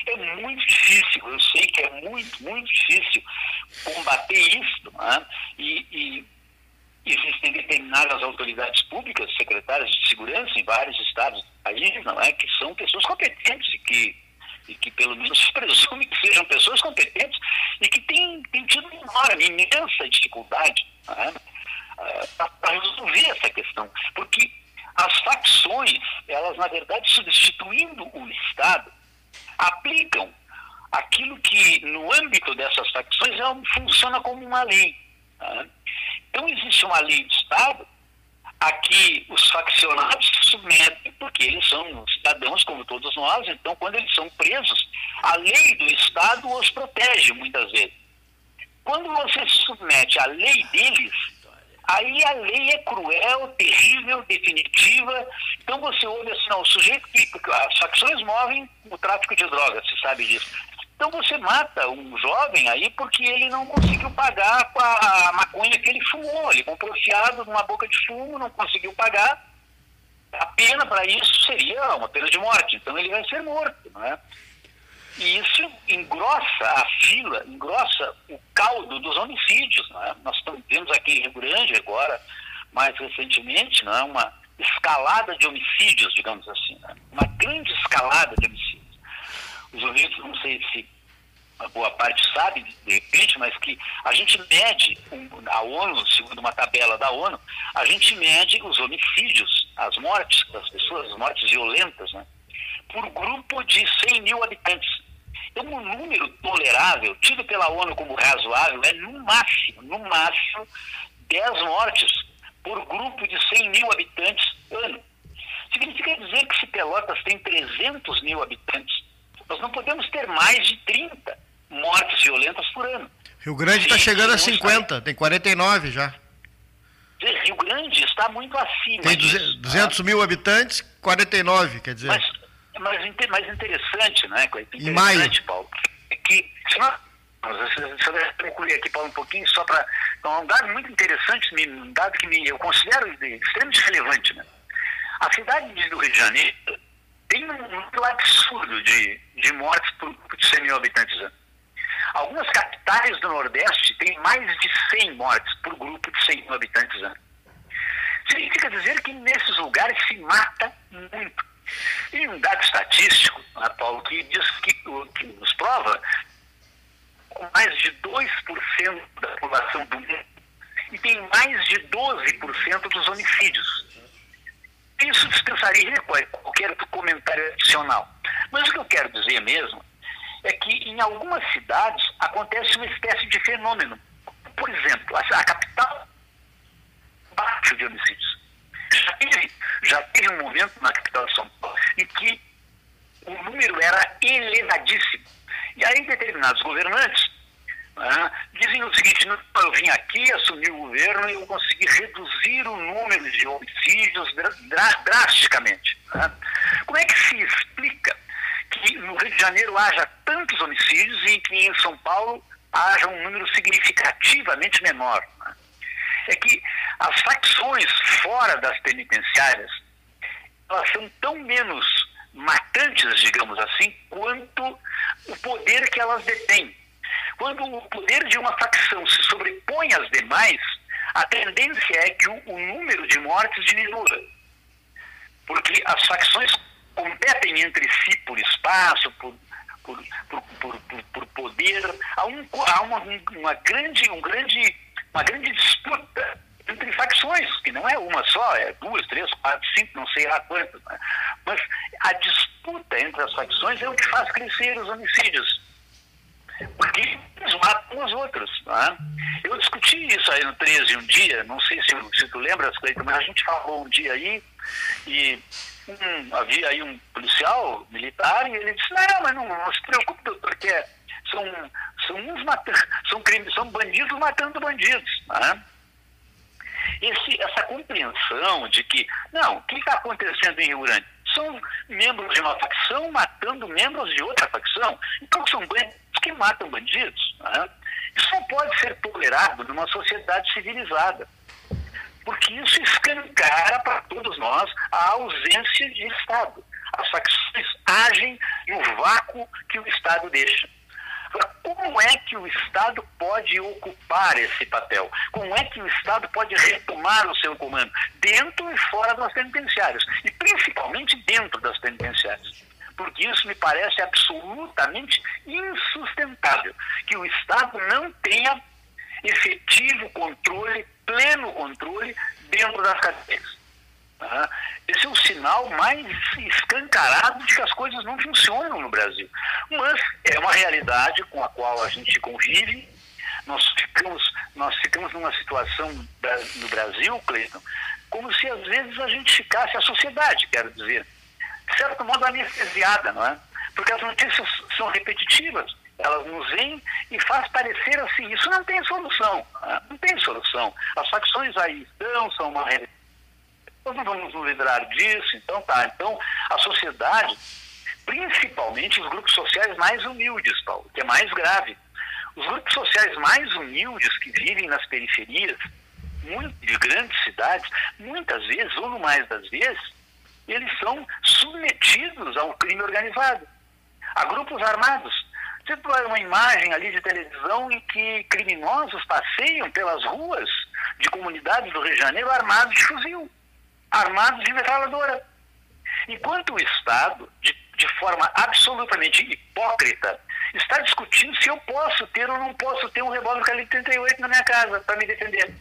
É muito difícil, eu sei que é muito, muito difícil combater isso. Né? E, e existem determinadas autoridades públicas, secretárias de segurança em vários estados do país, não é, que são pessoas competentes e que, e que pelo menos presume que sejam pessoas competentes e que têm, têm tido uma enorme, imensa dificuldade é, para resolver essa questão. Porque as facções, elas na verdade substituindo o Estado, aplicam aquilo que no âmbito dessas facções é, funciona como uma lei. É. Então, existe uma lei de Estado a que os faccionados se submetem, porque eles são cidadãos como todos nós, então, quando eles são presos, a lei do Estado os protege muitas vezes. Quando você se submete à lei deles, aí a lei é cruel, terrível, definitiva. Então você ouve assim, não, o sujeito que. As facções movem o tráfico de drogas, se sabe disso. Então você mata um jovem aí porque ele não conseguiu pagar com a maconha que ele fumou. Ele comprou fiado numa boca de fumo, não conseguiu pagar. A pena para isso seria uma pena de morte. Então ele vai ser morto, não é? E isso engrossa a fila, engrossa o caldo dos homicídios. Não é? Nós vendo aqui em Rio Grande agora, mais recentemente, não é? uma escalada de homicídios, digamos assim. Né? Uma grande escalada de homicídios os ouvintes, não sei se a boa parte sabe, de repente, mas que a gente mede, a ONU, segundo uma tabela da ONU, a gente mede os homicídios, as mortes das pessoas, as mortes violentas, né, por grupo de 100 mil habitantes. Então, um número tolerável, tido pela ONU como razoável, é no máximo, no máximo, 10 mortes por grupo de 100 mil habitantes ano. Significa dizer que se Pelotas tem 300 mil habitantes, nós não podemos ter mais de 30 mortes violentas por ano. Rio Grande está chegando a 50, tem 49 já. Rio Grande está muito acima. Tem 200, 200 tá? mil habitantes, 49, quer dizer. Mas, mas, mais interessante, né? Interessante, em maio. Paulo, é que, se nós, concluir aqui, Paulo, um pouquinho, só para. Então, um dado muito interessante, um dado que me, eu considero extremamente relevante. Né? A cidade do Rio de Janeiro tem um número absurdo de, de mortes por de 100 mil habitantes ano. Algumas capitais do Nordeste têm mais de 100 mortes por grupo de 100 mil habitantes ano. Significa dizer que nesses lugares se mata muito. E um dado estatístico, né, Paulo, que diz que, que nos prova mais de 2% da população do mundo e tem mais de 12% dos homicídios. Isso dispensaria qualquer comentário adicional. Mas o que eu quero dizer mesmo é que em algumas cidades acontece uma espécie de fenômeno. Por exemplo, a, capital bate de homicídios. Já teve, já teve um momento na capital de São Paulo em que o número era elevadíssimo. E aí determinados governantes né, dizem o seguinte, eu vim aqui, assumi o governo e eu consegui reduzir o número de homicídios dra drasticamente. Né? Como é que se explica que no Rio de Janeiro haja tantos homicídios e que em São Paulo haja um número significativamente menor? Né? É que as facções fora das penitenciárias elas são tão menos matantes, digamos assim, quanto o poder que elas detêm. Quando o poder de uma facção se sobrepõe às demais, a tendência é que o, o número de mortes diminua. Porque as facções competem entre si por espaço, por, por, por, por poder. Há, um, há uma, uma, grande, um grande, uma grande disputa entre facções, que não é uma só, é duas, três, quatro, cinco, não sei lá quantas. Né? Mas a disputa entre as facções é o que faz crescer os homicídios porque eles matam os outros. Tá? Eu discuti isso aí no 13 um dia, não sei se, se tu lembra, Cleiton, mas a gente falou um dia aí e um, havia aí um policial militar e ele disse, não, mas não, não se preocupe, porque é, são, são uns são crimes, são bandidos matando bandidos. Tá? Esse, essa compreensão de que, não, o que está acontecendo em Rio Grande? São membros de uma facção matando membros de outra facção. Então são bandidos que matam bandidos. Né? Isso não pode ser tolerado numa sociedade civilizada. Porque isso escancara para todos nós a ausência de Estado. As facções agem no vácuo que o Estado deixa. Como é que o Estado pode ocupar esse papel? Como é que o Estado pode retomar o seu comando? Dentro e fora das penitenciárias. E principalmente dentro das penitenciárias porque isso me parece absolutamente insustentável, que o Estado não tenha efetivo controle, pleno controle dentro das cadeias. Tá? Esse é o sinal mais escancarado de que as coisas não funcionam no Brasil. Mas é uma realidade com a qual a gente convive. Nós ficamos, nós ficamos numa situação no Brasil, Cleiton, como se às vezes a gente ficasse, a sociedade, quero dizer, de certo modo, anestesiada, não é? Porque as notícias são repetitivas, elas nos vêm e faz parecer assim, isso não tem solução, é? não tem solução. As facções aí estão, são uma realidade. Nós não vamos nos livrar disso, então tá. Então, a sociedade principalmente os grupos sociais mais humildes, Paulo, que é mais grave. Os grupos sociais mais humildes que vivem nas periferias, muito, de grandes cidades, muitas vezes, ou no mais das vezes, eles são submetidos ao crime organizado, a grupos armados. Você vai uma imagem ali de televisão em que criminosos passeiam pelas ruas de comunidades do Rio de Janeiro armados de fuzil, armados de metralhadora. Enquanto o Estado, de, de forma absolutamente hipócrita, está discutindo se eu posso ter ou não posso ter um revólver calibre 38 na minha casa para me defender.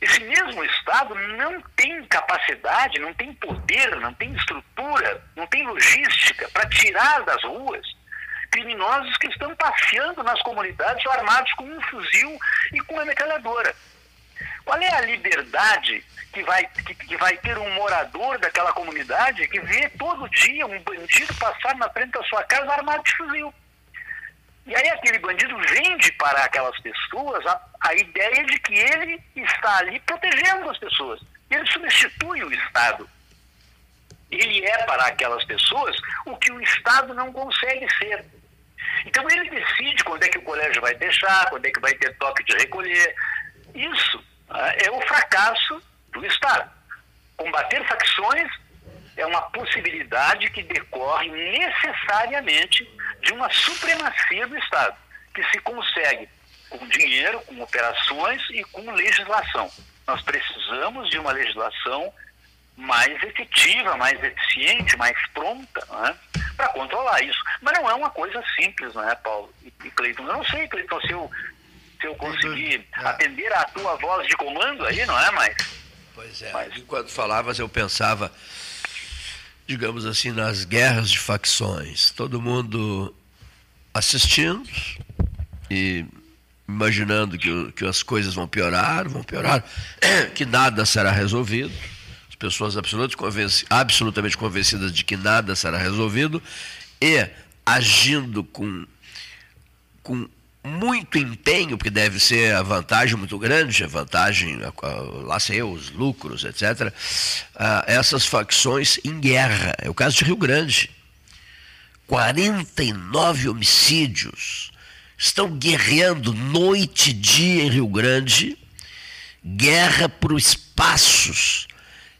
Esse mesmo Estado não tem capacidade, não tem poder, não tem estrutura, não tem logística para tirar das ruas criminosos que estão passeando nas comunidades armados com um fuzil e com uma metralhadora. Qual é a liberdade que vai, que, que, vai ter um morador daquela comunidade que vê todo dia um bandido passar na frente da sua casa armado de fuzil? E aí aquele bandido vende para aquelas pessoas a, a ideia de que ele está ali protegendo as pessoas. Ele substitui o Estado. Ele é para aquelas pessoas o que o Estado não consegue ser. Então ele decide quando é que o colégio vai fechar, quando é que vai ter toque de recolher. Isso é o fracasso do Estado. Combater facções é uma possibilidade que decorre necessariamente de uma supremacia do Estado, que se consegue com dinheiro, com operações e com legislação. Nós precisamos de uma legislação mais efetiva, mais eficiente, mais pronta né, para controlar isso. Mas não é uma coisa simples, não é, Paulo e, e Cleiton? Eu não sei, Cleiton, se eu, se eu conseguir é. atender à tua voz de comando aí, não é mais? Pois é, Mas... enquanto falavas eu pensava digamos assim, nas guerras de facções. Todo mundo assistindo e imaginando que, que as coisas vão piorar, vão piorar, que nada será resolvido. As pessoas absolutamente convencidas de que nada será resolvido e agindo com, com muito empenho, porque deve ser a vantagem muito grande, a vantagem, lá sei eu, os lucros, etc., ah, essas facções em guerra. É o caso de Rio Grande. 49 homicídios. Estão guerreando noite e dia em Rio Grande, guerra por espaços,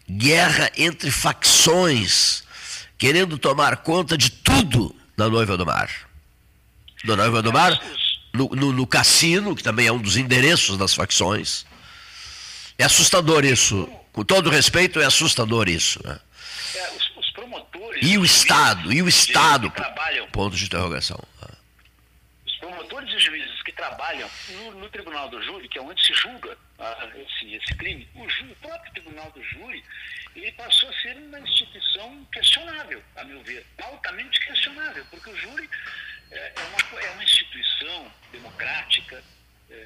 guerra entre facções, querendo tomar conta de tudo da Noiva do Mar. Da Noiva do Mar, no, no, no, cassino, que também é um dos endereços das facções. É assustador isso. Com todo respeito, é assustador isso. Né? É, os, os, promotores. E o Estado, e o Estado. Trabalham, ponto de interrogação. Os promotores e juízes que trabalham no, no Tribunal do Júri, que é onde se julga ah, esse, esse crime, o, o próprio Tribunal do Júri, ele passou a ser uma instituição questionável, a meu ver, altamente questionável, porque o júri é, é uma, é uma instituição democrática, é,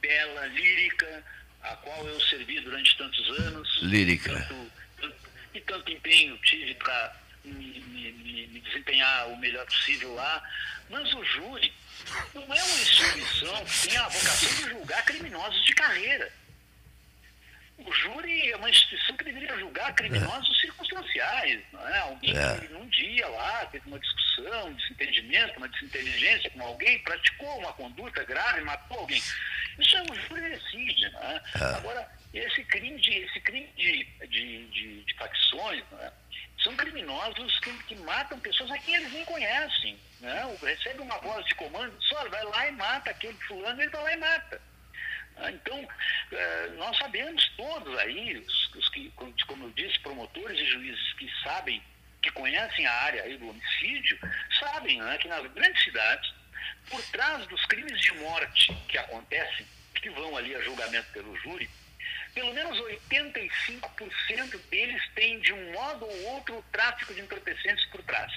bela, lírica, a qual eu servi durante tantos anos. Lírica. Tanto, tanto, e tanto empenho tive para me, me, me, desempenhar o melhor possível lá. Mas o júri não é uma instituição que tem a vocação de julgar criminosos de carreira. O júri é uma instituição que deveria julgar criminosos é. circunstanciais. Não é? Alguém é. que num dia lá teve uma discussão, um desentendimento, uma desinteligência com alguém, praticou uma conduta grave, matou alguém. Isso é o júri decide. Não é? é. Agora, esse crime de, esse crime de, de, de, de facções é? são criminosos que, que, matam pessoas a quem eles nem conhecem. Né? Recebe uma voz de comando, só vai lá e mata aquele fulano, ele vai lá e mata. Então, eh, nós sabemos todos aí, os, que, como eu disse, promotores e juízes que sabem, que conhecem a área do homicídio, sabem né, que nas grandes cidades, por trás dos crimes de morte que acontecem, que vão ali a julgamento pelo júri, pelo menos 85% deles têm, de um modo ou outro, o tráfico de entorpecentes por trás.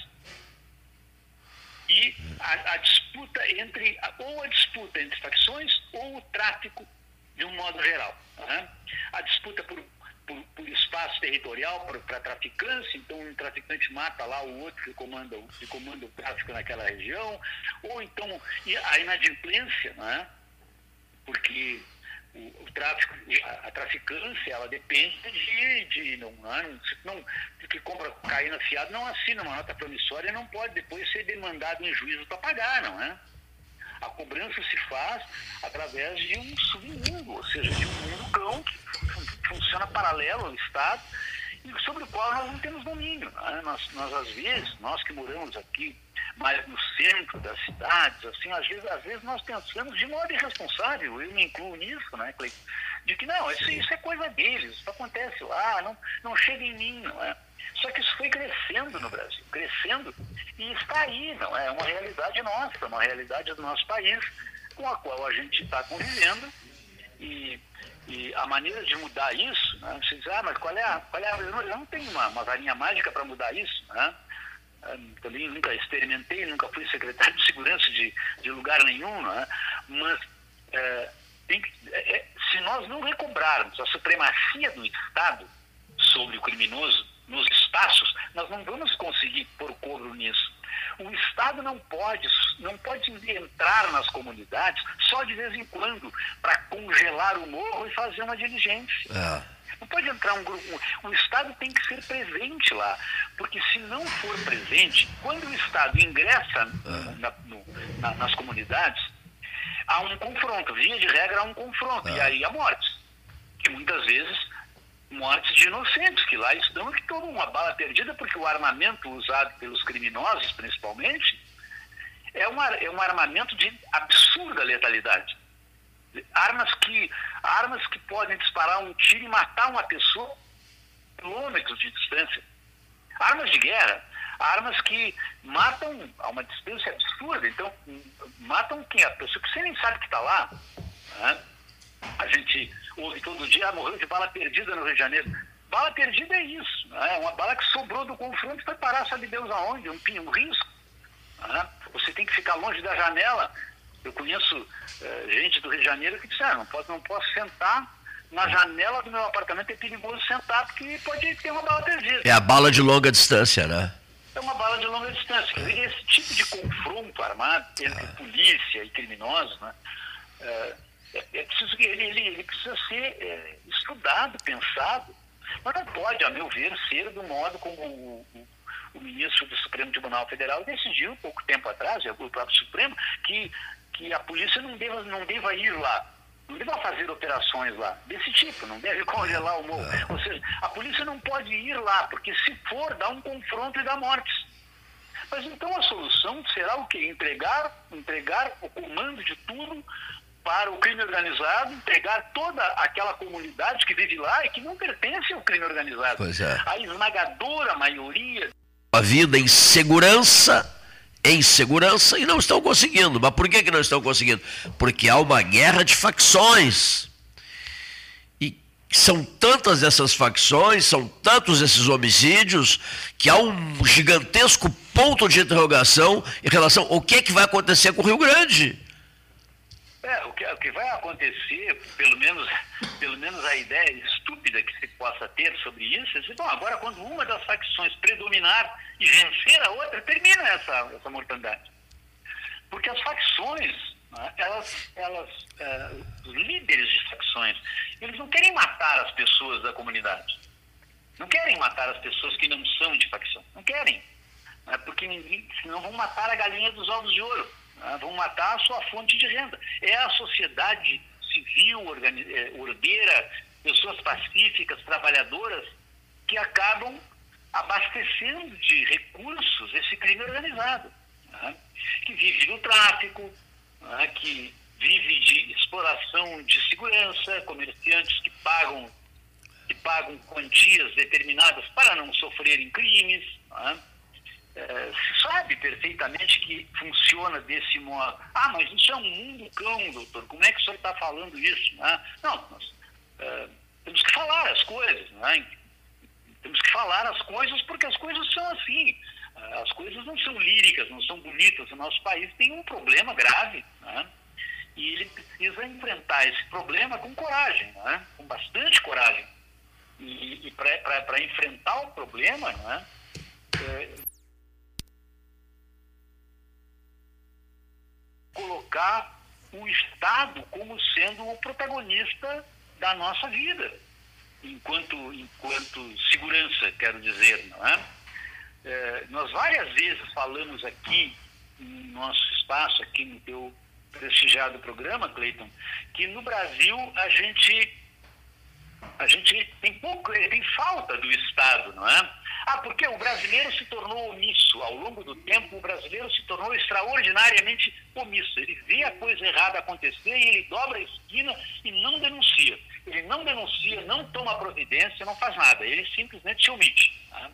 E a, a disputa entre, ou a disputa entre facções, ou o tráfico de um modo geral. Né? A disputa por, por, por espaço territorial para traficantes, então um traficante mata lá o outro que comanda, que comanda o tráfico naquela região, ou então a inadimplência, né? porque o, tráfico, a, traficância, ela depende de, de não, não, não, que compra cocaína fiado não assina uma nota promissória e não pode depois ser demandado em juízo para pagar, não é? A cobrança se faz através de um submundo, ou seja, de um mundo cão que funciona paralelo ao Estado sobre o qual nós não temos domínio. Né? Nós, nós, às vezes, nós que moramos aqui mais no centro das cidades, assim, às vezes, às vezes nós pensamos de modo irresponsável, eu me incluo nisso, né, Cleiton? De que não, isso, isso é coisa deles, isso acontece lá, não, não chega em mim, não é? Só que isso foi crescendo no Brasil, crescendo, e está aí, não é? É uma realidade nossa, uma realidade do nosso país, com a qual a gente está convivendo, e, e, a maneira de mudar isso, né? você diz, ah, mas qual é a. Qual é a eu, não, tenho uma, uma varinha mágica para mudar isso, né? também nunca experimentei, nunca fui secretário de segurança de, de lugar nenhum, né? mas é, que, é, se nós não recobrarmos a supremacia do Estado sobre o criminoso nos espaços, nós não vamos conseguir pôr cobro nisso. O Estado não pode, não pode entrar nas comunidades só de vez em quando para congelar o morro e fazer uma diligência. É. Não pode entrar um grupo. O Estado tem que ser presente lá. Porque se não for presente, quando o Estado ingressa é. na, no, na, nas comunidades, há um confronto. Via de regra, há um confronto. E é. aí há mortes. Que muitas vezes mortes de inocentes que lá estão que tomam uma bala perdida porque o armamento usado pelos criminosos, principalmente, é, uma, é um armamento de absurda letalidade. Armas que, armas que podem disparar um tiro e matar uma pessoa quilômetros de distância. Armas de guerra, armas que matam a uma distância absurda, então matam quem? A pessoa que você nem sabe que está lá. Né? A gente ouve todo dia, ah, morreu de bala perdida no Rio de Janeiro. Bala perdida é isso, né? uma bala que sobrou do confronto e foi parar, sabe Deus aonde, um, um risco. Né? Você tem que ficar longe da janela eu conheço é, gente do Rio de Janeiro que disseram, ah, não posso, não posso sentar na janela do meu apartamento, é perigoso sentar porque pode ter uma bala perdida. É a bala de longa distância, né? É uma bala de longa distância. É. Esse tipo de confronto armado entre é. polícia e criminosos, né? É, é, é preciso que ele, ele, ele, precisa ser é, estudado, pensado, mas não pode, a meu ver, ser do modo como o, o, o ministro do Supremo Tribunal Federal decidiu pouco tempo atrás, o próprio Supremo, que que a polícia não deva, não deva ir lá, não deva fazer operações lá, desse tipo, não deve congelar o morro. Ou seja, a polícia não pode ir lá, porque se for, dá um confronto e dá mortes. Mas então a solução será o quê? Entregar, entregar o comando de tudo para o crime organizado, entregar toda aquela comunidade que vive lá e que não pertence ao crime organizado. Pois é. A esmagadora maioria. A vida em segurança em segurança e não estão conseguindo. Mas por que, que não estão conseguindo? Porque há uma guerra de facções. E são tantas essas facções, são tantos esses homicídios, que há um gigantesco ponto de interrogação em relação ao que, que vai acontecer com o Rio Grande. É, o que, o que vai acontecer, pelo menos, pelo menos a ideia estúpida que se possa ter sobre isso, é dizer, bom, agora quando uma das facções predominar e vencer a outra, termina essa, essa mortandade. Porque as facções, né, elas, elas é, os líderes de facções, eles não querem matar as pessoas da comunidade. Não querem matar as pessoas que não são de facção. Não querem. Né, porque ninguém, senão vão matar a galinha dos ovos de ouro ah, vão matar a sua fonte de renda. É a sociedade civil, é, ordeira, pessoas pacíficas, trabalhadoras, que acabam abastecendo de recursos esse crime organizado, né? que vive do tráfico, né? que vive de exploração de segurança, comerciantes que pagam, que pagam quantias determinadas para não sofrerem crimes. Né? É, sabe perfeitamente que funciona desse modo. Ah, mas isso é um mundo cão, doutor. Como é que o senhor está falando isso? Né? Não, nós é, temos que falar as coisas. Né? Temos que falar as coisas porque as coisas são assim. As coisas não são líricas, não são bonitas. O nosso país tem um problema grave. Né? E ele precisa enfrentar esse problema com coragem, né? com bastante coragem. E, e para enfrentar o problema, né? É, colocar o Estado como sendo o protagonista da nossa vida, enquanto, enquanto segurança, quero dizer, não é? É, nós várias vezes falamos aqui, no nosso espaço, aqui no teu prestigiado programa, Cleiton, que no Brasil a gente a gente tem pouco, tem falta do Estado, não é? Ah, porque o brasileiro se tornou omisso. Ao longo do tempo, o brasileiro se tornou extraordinariamente omisso. Ele vê a coisa errada acontecer e ele dobra a esquina e não denuncia. Ele não denuncia, não toma providência, não faz nada. Ele simplesmente se omite. Tá?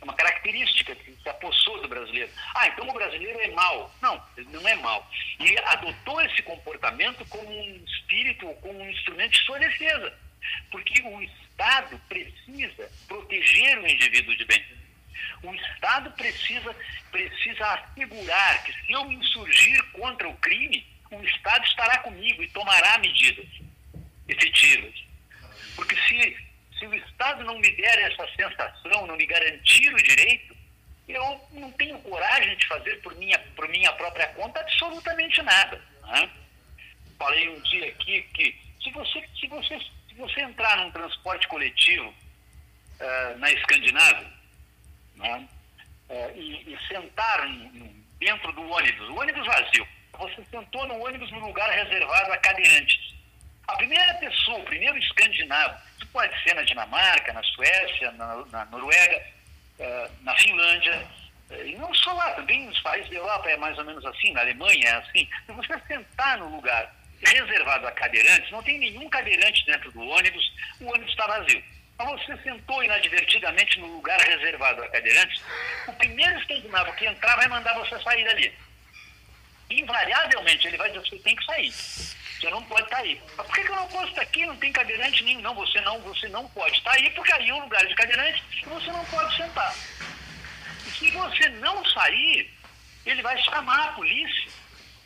É uma característica que se apossou do brasileiro. Ah, então o brasileiro é mau. Não, ele não é mau. Ele adotou esse comportamento como um espírito, como um instrumento de sua defesa. Porque o Estado precisa proteger o indivíduo de bem. O Estado precisa, precisa assegurar que se eu me insurgir contra o crime, o Estado estará comigo e tomará medidas efetivas. Porque se, se o Estado não me der essa sensação, não me garantir o direito, eu não tenho coragem de fazer por minha, por minha própria conta absolutamente nada. Né? Falei um dia aqui que se você, se você você entrar num transporte coletivo uh, na Escandinávia né, uh, e, e, sentar dentro do ônibus, o ônibus vazio, você sentou no ônibus no lugar reservado a cadeirantes. A primeira pessoa, o primeiro escandinavo, isso pode ser na Dinamarca, na Suécia, na, na Noruega, uh, na Finlândia, e não só lá, também nos países da Europa é mais ou menos assim, na Alemanha é assim. Se você sentar no lugar reservado a cadeirantes, não tem nenhum cadeirante dentro do ônibus, o ônibus está vazio. Mas você sentou inadvertidamente no lugar reservado a cadeirantes, o primeiro escandinavo que entrar vai mandar você sair dali. Invariavelmente ele vai dizer, você tem que sair. Você não pode estar tá aí. Mas por que, eu não posso estar aqui? Não tem cadeirante nenhum. Não, você não, você não pode estar aí, porque aí é um lugar de cadeirante e você não pode sentar. E se você não sair, ele vai chamar a polícia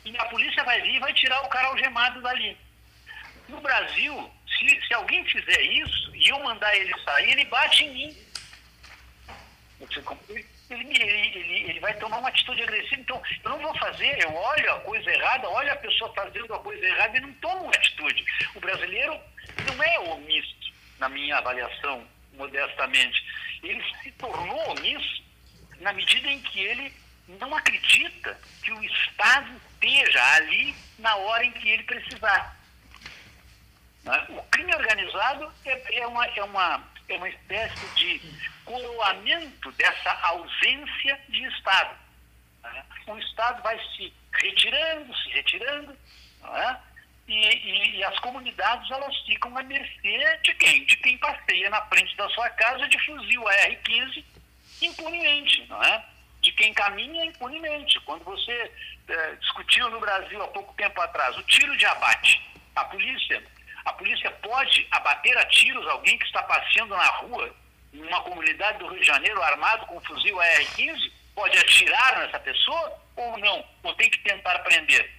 e a polícia vai vir e vai tirar o cara algemado dali. No Brasil, se, se alguém fizer isso e eu mandar ele sair, ele bate em mim. Ele, ele, ele, ele, vai tomar uma atitude agressiva. Então, eu não vou fazer, eu olho a coisa errada, olho a pessoa fazendo a coisa errada e não tomo uma atitude. O brasileiro não é omisso, na minha avaliação, modestamente. Ele se tornou omisso na medida em que ele não acredita que o Estado esteja ali na hora em que ele precisar. Né? O crime organizado é, é, uma, é, uma, é uma espécie de coroamento dessa ausência de Estado. Né? O Estado vai se retirando, se retirando, é? e, e, e, as comunidades elas ficam à mercê de quem? De quem passeia na frente da sua casa de fuzil AR-15 impunemente, não é? De quem caminha impunemente. Quando você é, discutiu no Brasil há pouco tempo atrás, o tiro de abate. A polícia, a polícia pode abater a tiros alguém que está passeando na rua, em uma comunidade do Rio de Janeiro, armado com um fuzil AR-15? Pode atirar nessa pessoa ou não? Ou tem que tentar prender?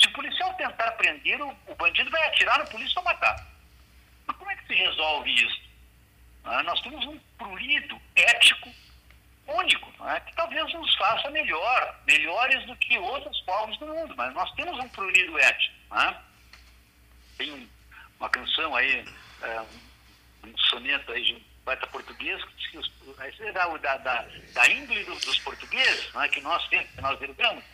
Se o policial tentar prender, o, o bandido vai atirar no polícia para matar. Mas como é que se resolve isso? Ah, nós temos um prurido ético único, é? que talvez nos faça melhor, melhores do que outros povos do mundo, mas nós temos um prurido ético. É? Tem uma canção aí, é, um soneto aí de poeta português, que diz que os, é da, da, da, índole dos, dos portugueses, é? que nós temos, que nós herdamos,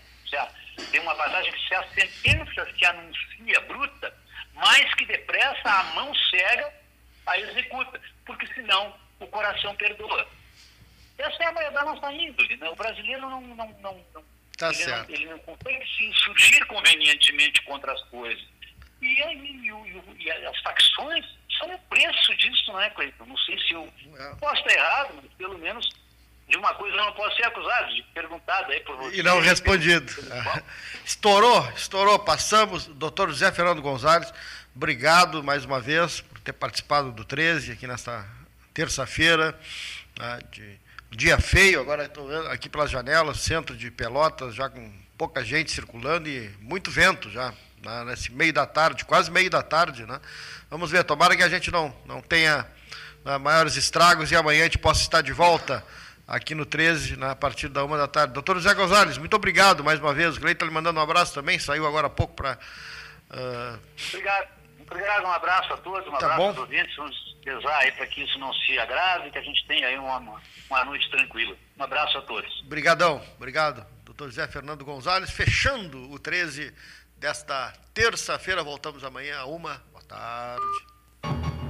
tem uma passagem que se a sentença se anuncia bruta, mais que depressa a mão cega a executa, porque senão o coração perdoa. Essa é a da nossa índole. Né? O brasileiro não, não, não, não tá ele, certo. Não, ele não consegue se insurgir convenientemente contra as coisas. E, e, e, e as facções são o preço disso, né, Cleiton? Não sei se eu é. posso estar errado, mas pelo menos de uma coisa eu não posso ser acusado, de perguntado aí por você. E não respondido. Estourou, estourou, passamos. Doutor José Fernando Gonzalez, obrigado mais uma vez por ter participado do 13 aqui nesta terça-feira. Né, de dia feio, agora estou aqui pelas janelas, centro de Pelotas, já com pouca gente circulando e muito vento já, né, nesse meio da tarde, quase meio da tarde. Né? Vamos ver, tomara que a gente não, não tenha né, maiores estragos e amanhã a gente possa estar de volta aqui no 13, né, a partir da uma da tarde. Doutor José Gonzalez, muito obrigado mais uma vez. O Gleito está lhe mandando um abraço também, saiu agora há pouco para. Uh... Obrigado. Obrigado, um abraço a todos, um Tá abraço bom. aos ouvintes. Vamos rezar aí para que isso não se agrave, que a gente tenha aí uma, uma noite tranquila. Um abraço a todos. Obrigadão, obrigado. Doutor José Fernando Gonzalez, fechando o 13 desta terça-feira. Voltamos amanhã a uma. Boa tarde.